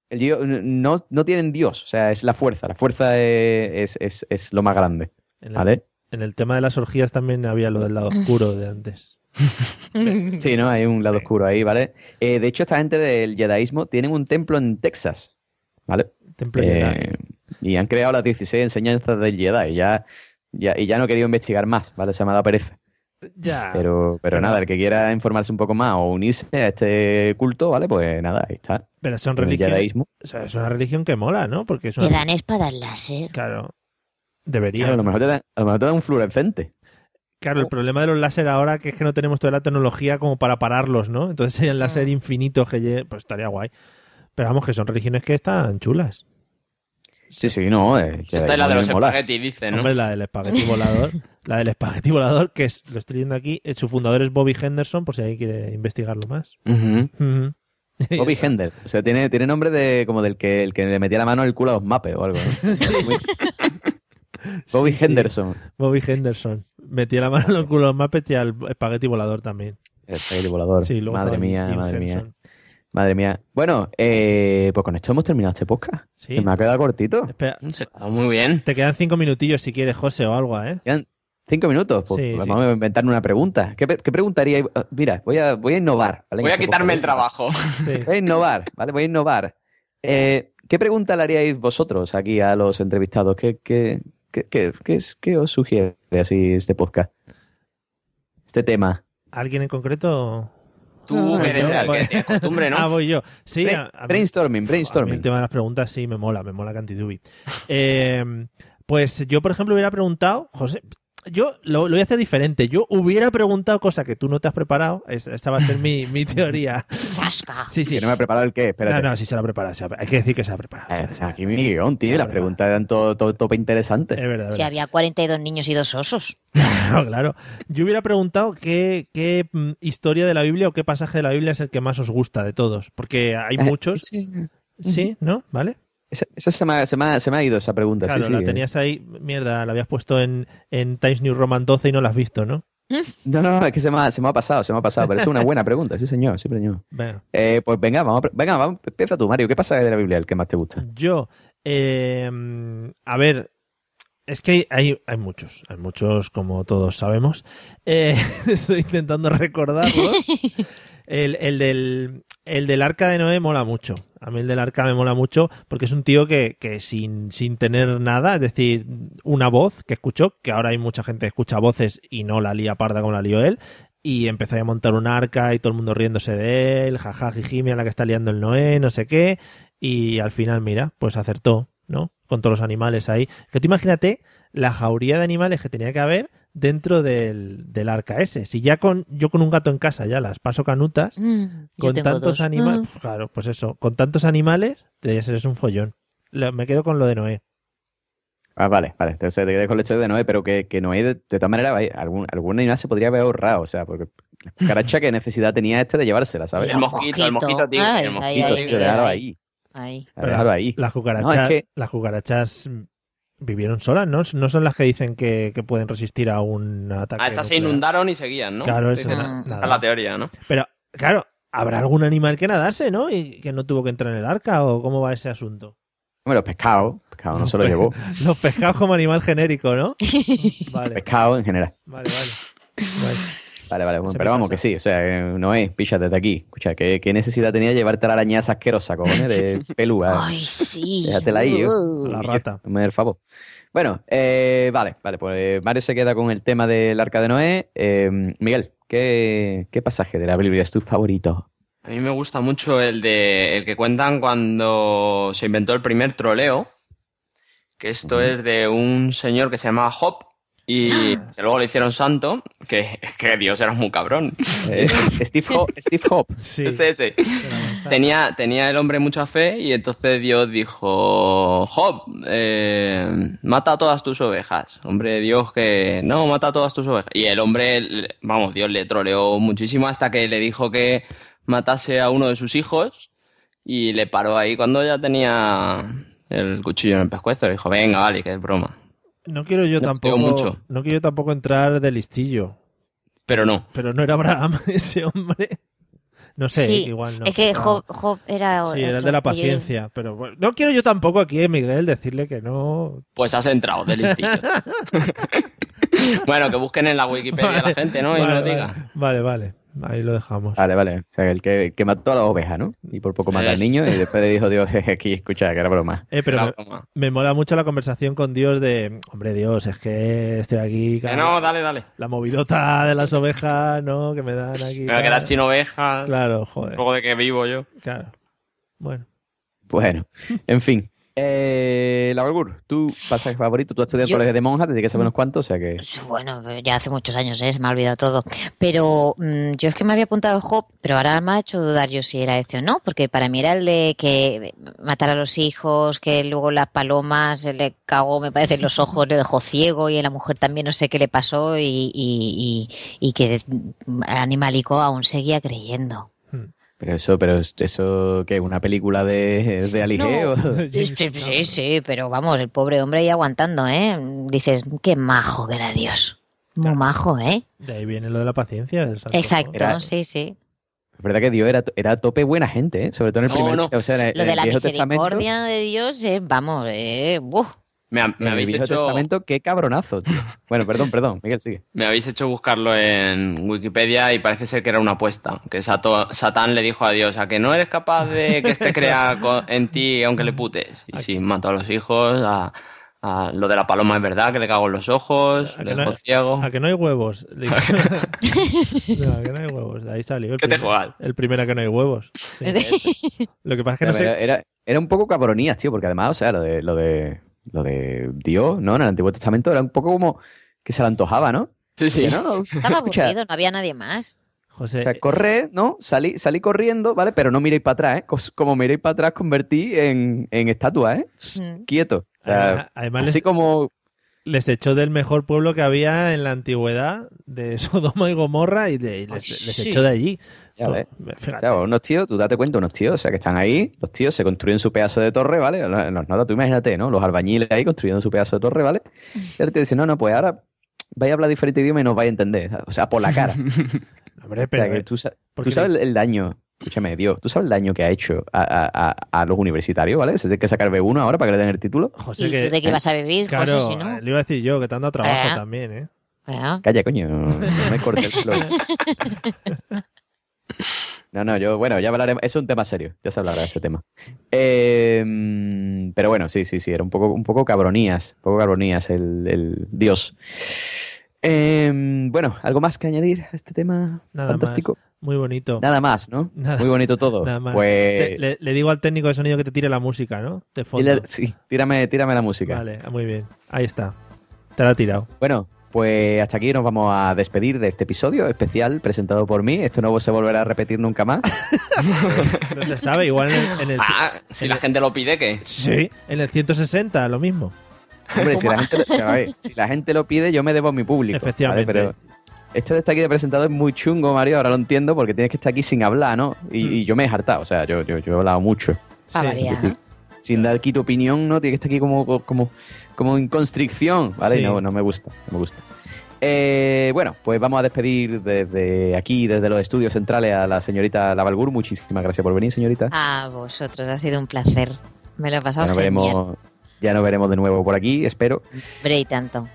el dio- no, no tienen Dios, o sea, es la fuerza. La fuerza eh, es, es- es lo más grande, en, el, ¿vale? en el tema de las orgías también había lo del lado oscuro de antes. Sí, ¿no? Hay un lado oscuro ahí, ¿vale? Eh, de hecho, esta gente del Jedaísmo tienen un templo en Texas, ¿vale? Templo Eh, Jedi. y han creado las 16 enseñanzas del Jedi. Y ya, ya, y ya no he querido investigar más, ¿vale? Se me ha dado pereza. Ya. Pero, pero nada, el que quiera informarse un poco más o unirse a este culto, ¿vale? Pues nada, ahí está. Pero son El religiones. O sea, es una religión que mola, ¿no? Porque es Te una. dan espadas láser. Claro. Debería. Claro, a, lo mejor te da, a lo mejor te da un fluorescente. Claro, el problema de los láser ahora que es que no tenemos toda la tecnología como para pararlos, ¿no? Entonces serían láser Mm. infinitos que pues estaría guay. Pero vamos, que son religiones que están chulas. Sí, sí, no. eh, Esta es la de los mola. espagueti, dice, ¿no? Hombre, la del espagueti volador. la del espagueti volador, que es, lo estoy viendo aquí, eh, su fundador es Bobby Henderson, por si alguien quiere investigarlo más. Bobby Hender. O sea, tiene, tiene nombre de como del que, el que le metía la mano al culo a los mapes o algo. ¿no? Muy- Bobby Sí, sí. Henderson. Bobby Henderson. Metía la mano en el culo a los Muppets y al espagueti volador también. El espagueti volador. Sí, luego madre mía, Jim madre mía. Madre mía. Bueno, eh, pues con esto hemos terminado este podcast. Sí. Que me ha quedado cortito. Espera, Se está muy bien. te quedan cinco minutillos si quieres, José, o algo, ¿eh? Quedan cinco minutos. Pues Sí, vamos sí. a inventarme una pregunta. ¿Qué, qué preguntaría? Ah, Mira, voy a, voy a innovar. ¿vale? Voy a quitarme el trabajo. Sí. Voy a innovar, ¿vale? Voy a innovar. Eh, ¿Qué pregunta le haríais vosotros aquí a los entrevistados? ¿Qué, qué, qué, qué, qué es- qué os sugiere así este podcast? Este tema. ¿Alguien en concreto? Tú Ah, eres el que tiene costumbre, Ah, ¿no? voy yo. Sí, Brain- a- a mí- brainstorming, mí brainstorming. el tema de las preguntas sí me mola, me mola Cantidubi. Eh, pues yo, por ejemplo, hubiera preguntado, José, yo lo, lo voy a hacer diferente. Yo hubiera preguntado cosa que tú no te has preparado. Es- Esa va a ser mi, mi teoría. ¡Zasca! Sí, sí. Que no me ha preparado el qué, espérate. No, no, sí se la prepara. se la- Hay que decir que se la ha preparado. Eh, aquí mi guion, tío. Las preguntas eran todo, todo, tope interesante. Es verdad, Si verdad. había 42 niños y dos osos. Claro, claro. Yo hubiera preguntado qué, qué mm, historia de la Biblia o qué pasaje de la Biblia es el que más os gusta de todos. Porque hay Eh, muchos. ese- Sí, ¿no? ¿Vale? Esa esa se, me ha, se, me ha, se me ha ido esa pregunta. Claro, sí, sí, la eh. tenías ahí, mierda, la habías puesto en, en Times New Roman 12 y no la has visto, ¿no? No, no, es que se me, ha, se me ha pasado, se me ha pasado. Pero es una buena pregunta, sí, señor, sí, señor. Venga. Eh, pues venga, vamos, venga, vamos, empieza tú, Mario. ¿Qué pasaje de la Biblia el que más te gusta? Yo, eh, a ver, es que hay, hay muchos, hay muchos como todos sabemos. Eh, estoy intentando recordarlos. El, el del, el del arca de Noé mola mucho. A mí el del arca me mola mucho porque es un tío que, que sin, sin tener nada, es decir, una voz que escuchó, que ahora hay mucha gente que escucha voces y no la lía parda como la lió él, y empezó a montar un arca y todo el mundo riéndose de él, jaja, jiji, mira la que está liando el Noé, no sé qué, y al final, mira, pues acertó, ¿no? Con todos los animales ahí. Que tú imagínate la jauría de animales que tenía que haber dentro del, del arca ese. Si ya con yo con un gato en casa ya las paso canutas, Mm, con tantos animales, Mm. claro, pues eso, con tantos animales, ser eso un follón. Me quedo con lo de Noé. Ah, vale, vale. Entonces te quedas con el hecho de Noé, pero que, que Noé, de, de todas maneras, algún, algún animal se podría haber ahorrado, o sea, porque la cucaracha, ¿qué necesidad tenía este de llevársela, sabes? El mosquito, el mosquito, tío. Ay, el mosquito, ay, Mosquito, ay, tío, ahí. Ahí. Déjalo ahí. Las cucarachas, No, es que- las cucarachas mm, vivieron solas, ¿no? No son las que dicen que, que pueden resistir a un ataque. Ah, esas se inundaron y seguían, ¿no? Claro, eso Esa- es la teoría, ¿no? Pero, claro, ¿habrá algún animal que nadase, no? Y que no tuvo que entrar en el arca, o cómo va ese asunto? Hombre, los pescados, pescado no Los se lo llevó. Los pescados como animal genérico, ¿no? Vale, Pescado en general. vale, vale. Vale. Vale, vale, bueno, pero vamos, que sí, o sea, eh, Noé, píchate desde aquí. Escucha, ¿qué, qué necesidad tenía llevarte la arañaza asquerosa, cojones, de pelúa? Ay, sí. Déjatela ahí. Uh. La rata. Me el favor. Bueno, eh, vale, vale, pues Mario se queda con el tema del arca de Noé. Eh, Miguel, ¿qué, ¿qué pasaje de la Biblia es tu favorito? A mí me gusta mucho el de el que cuentan cuando se inventó el primer troleo, que esto es de un señor que se llamaba Job y que luego le hicieron santo, que, que Dios era muy cabrón. Eh, Steve, Ho- Steve Hope. Sí. Este. Fenomenal. Tenía, tenía el hombre mucha fe y entonces Dios dijo, Job, eh, mata a todas tus ovejas. Hombre, Dios que... No, mata a todas tus ovejas. Y el hombre, vamos, Dios le troleó muchísimo hasta que le dijo que matase a uno de sus hijos y le paró ahí cuando ya tenía el cuchillo en el pescuezo. Le dijo, venga, vale, que es broma. No quiero yo No, tampoco. mucho. No quiero yo tampoco entrar de listillo. Pero no. Pero no era Abraham ese hombre. No sé, Sí, igual no. es que No. Job, Job era. Sí, era el de la yo- paciencia. Pero bueno, no quiero yo tampoco aquí, eh, Miguel, decirle que no. Pues has entrado de listillo. bueno, que busquen en la Wikipedia la gente, ¿no? y nos vale. diga. Vale, vale. Ahí lo dejamos. Vale, vale. O sea, el que, que mató a la oveja, ¿no? Y por poco mata al niño sí. y después le dijo Dios, aquí, escucha, que era broma. Eh, pero Era me, broma. me mola mucho la conversación con Dios de, hombre Dios, es que estoy aquí, Que claro, no, dale, dale. la movidota de las ovejas, ¿no? Que me dan aquí. Me voy a quedar sin ovejas. Claro, joder, Luego de que vivo yo. claro. Bueno, Bueno, en fin. Eh, la Balgur, tu pasaje favorito, tú has estudiado en colegio de monjas, desde que sabes unos cuantos, o sea que... Bueno, ya hace muchos años, ¿eh? se me ha olvidado todo. Pero mm, yo es que me había apuntado Job, pero ahora me ha hecho dudar yo si era este o no, porque para mí era el de que matar a los hijos, que luego las palomas se le cagó, me parece, en los ojos, le dejó ciego y a la mujer también no sé qué le pasó y, y, y- y que mm, Animalico aún seguía creyendo. Pero eso, pero eso, ¿qué? ¿Una película de, de Aligeo? Sí, sí, sí, sí, pero vamos, el pobre hombre ahí aguantando, ¿eh? Dices, qué majo que era Dios. Muy Claro. majo, ¿eh? de ahí viene lo de la paciencia. del santo, ¿no? Exacto, Era- sí, sí. Es verdad que Dios era, era a tope buena gente, ¿eh? Sobre todo en el No, primer... no. O sea, en el, Lo en de la misericordia de Dios, eh, vamos, eh, ¡buf! Me, ha- me habéis hecho, Testamento, qué cabronazo, tío. Bueno, perdón, perdón, Miguel, sigue. me habéis hecho buscarlo en Wikipedia y parece ser que era una apuesta. Que Sato- Satán le dijo a Dios, a que no eres capaz de que este crea en ti aunque le putes. Y sí, mató a los hijos, a, a- lo de la paloma es verdad, que le cago en los ojos, ¿A le no- ciego. A que no hay huevos. Digo. no, a que no hay huevos. De ahí salió. El ¿Qué te primer- juegas? El primero a que no hay huevos. Sí. Lo que pasa es que no Era, sé. era, era un poco cabronías, tío, porque además, o sea, lo de, lo de, lo de Dios, ¿no? En el Antiguo Testamento era un poco como que se le antojaba, ¿no? Sí, sí. No, no, Estaba aburrido, no había nadie más. José, O sea, corred, ¿no? Salí, salí corriendo, ¿vale? Pero no miréis para atrás, ¿eh? Como miréis para atrás, convertí en, en estatua, ¿eh? Mm. Quieto. O sea, además- así les, como... les echó del mejor pueblo que había en la antigüedad, de Sodoma y Gomorra, y de- les, Ay, les sí. echó de allí. Ya. O sea, unos tíos, tú date cuenta, unos tíos, o sea, que están ahí, los tíos se construyen su pedazo de torre, ¿vale? Los notas, tú imagínate, ¿no? Los albañiles ahí construyendo su pedazo de torre, ¿vale? Y ahora te dicen, no, no, pues ahora vais a hablar diferente idioma y nos vais a entender, o sea, por la cara. Hombre, O pero, sea, que eh, tú, tú sabes el, el daño, escúchame, Dios, tú sabes el daño que ha hecho a, a- a- a los universitarios, ¿vale? Se tiene que sacar B1 ahora para que le den el título. José, ¿Y que, tú de qué ibas a vivir, claro, José, si no? le iba a decir yo, que te han dado trabajo Eh. también, ¿eh? Bueno, Calla, coño, no, no me cortes el flow. No, no, yo, bueno, ya hablaremos. Es un tema serio, ya se hablará de ese tema. Eh, mm, pero bueno, sí, sí, sí, era un poco, un poco cabronías, un poco cabronías el, el Dios. Em, bueno, ¿algo más que añadir a este tema Nada fantástico? Muy bonito. Nada más, ¿no? Nada. Muy bonito todo. Nada más. Pues Te- le, le digo al técnico de sonido que te tire la música, ¿no? De fondo. sí, tírame, tírame la música. Vale, muy bien. Ahí está. Te la ha tirado. Bueno, pues hasta aquí nos vamos a despedir de este episodio especial presentado por mí. Esto no se volverá a repetir nunca más. No se sabe, igual en el, en el- Ah, si la gente lo pide, ¿qué? Sí, en el 160, lo mismo. Hombre, si la, gente, lo- a ver, si la gente lo pide, yo me debo a mi público. ¿vale? Efectivamente. Pero esto de estar aquí de presentado es muy chungo, Mario. Ahora lo entiendo porque tienes que estar aquí sin hablar, ¿no? Y, Mm. y yo me he hartado. O sea, yo, yo, yo he hablado mucho. Sí. Estoy- Sin dar aquí tu opinión, ¿no? Tienes que estar aquí como, como, como en constricción, ¿vale? Sí. No, no me gusta, no me gusta. Eh, bueno, pues vamos a despedir desde aquí, desde los estudios centrales, a la señorita Lavalgur. Muchísimas gracias por venir, señorita. A vosotros, ha sido un placer. Me lo he ya, pasado nos genial. veremos, ya nos veremos de nuevo por aquí, espero. Hombre, y tanto.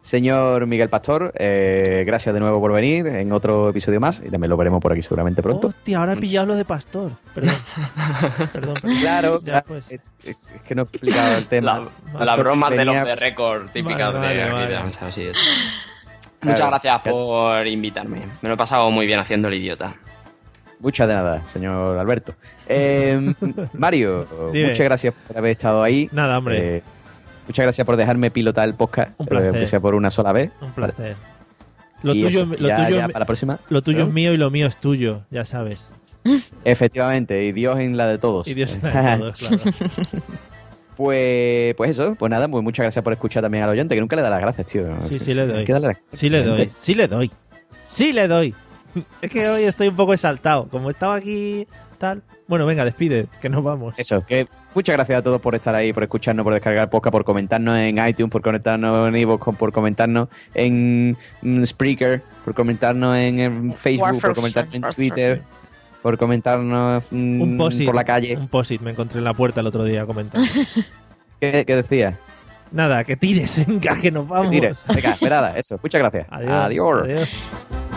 Señor Miguel Pastor, eh, gracias de nuevo por venir en otro episodio más y también lo veremos por aquí seguramente pronto. Hostia, ahora he pillado lo de pastor. Perdón. perdón, perdón. Claro, Ya, claro, pues. es, es que no he explicado el tema. La, la broma de los de récord típicas Vale, de vale, de vale. Muchas Claro. gracias por invitarme. Me lo he pasado muy bien haciendo el idiota. Muchas de nada, señor Alberto. Eh, Mario, Dime. muchas gracias por haber estado ahí. Nada, hombre. Eh, muchas gracias por dejarme pilotar el podcast, Un eh, placer. aunque sea por una sola vez. Un placer. Lo Y tuyo, eso, lo ya- tuyo, ya para la próxima. lo tuyo es mío y lo mío es tuyo, ya sabes. Efectivamente, y Dios en la de todos. Y Dios sabe todo, claro. Pues, pues eso, pues nada, pues muchas gracias por escuchar también al oyente, que nunca le da las gracias, tío. Sí, sí le doy. Sí le doy, sí le doy. Sí le doy. Es que hoy estoy un poco exaltado. Como estaba aquí tal. Bueno, venga, despide, que nos vamos. Eso, que muchas gracias a todos por estar ahí, por escucharnos, por descargar podcast, por comentarnos en iTunes, por comentarnos en Evox, por comentarnos en mm, Spreaker, por comentarnos en, Facebook, por comentarnos en Twitter, por comentarnos mm, Un posit. por la calle. Un posit me encontré en la puerta el otro día comentando. ¿Qué, qué decía? Nada, que tires, venga, que nos vamos. Que tires. Venga, esperada, eso. Muchas gracias. Adiós. Adiós. Adiós.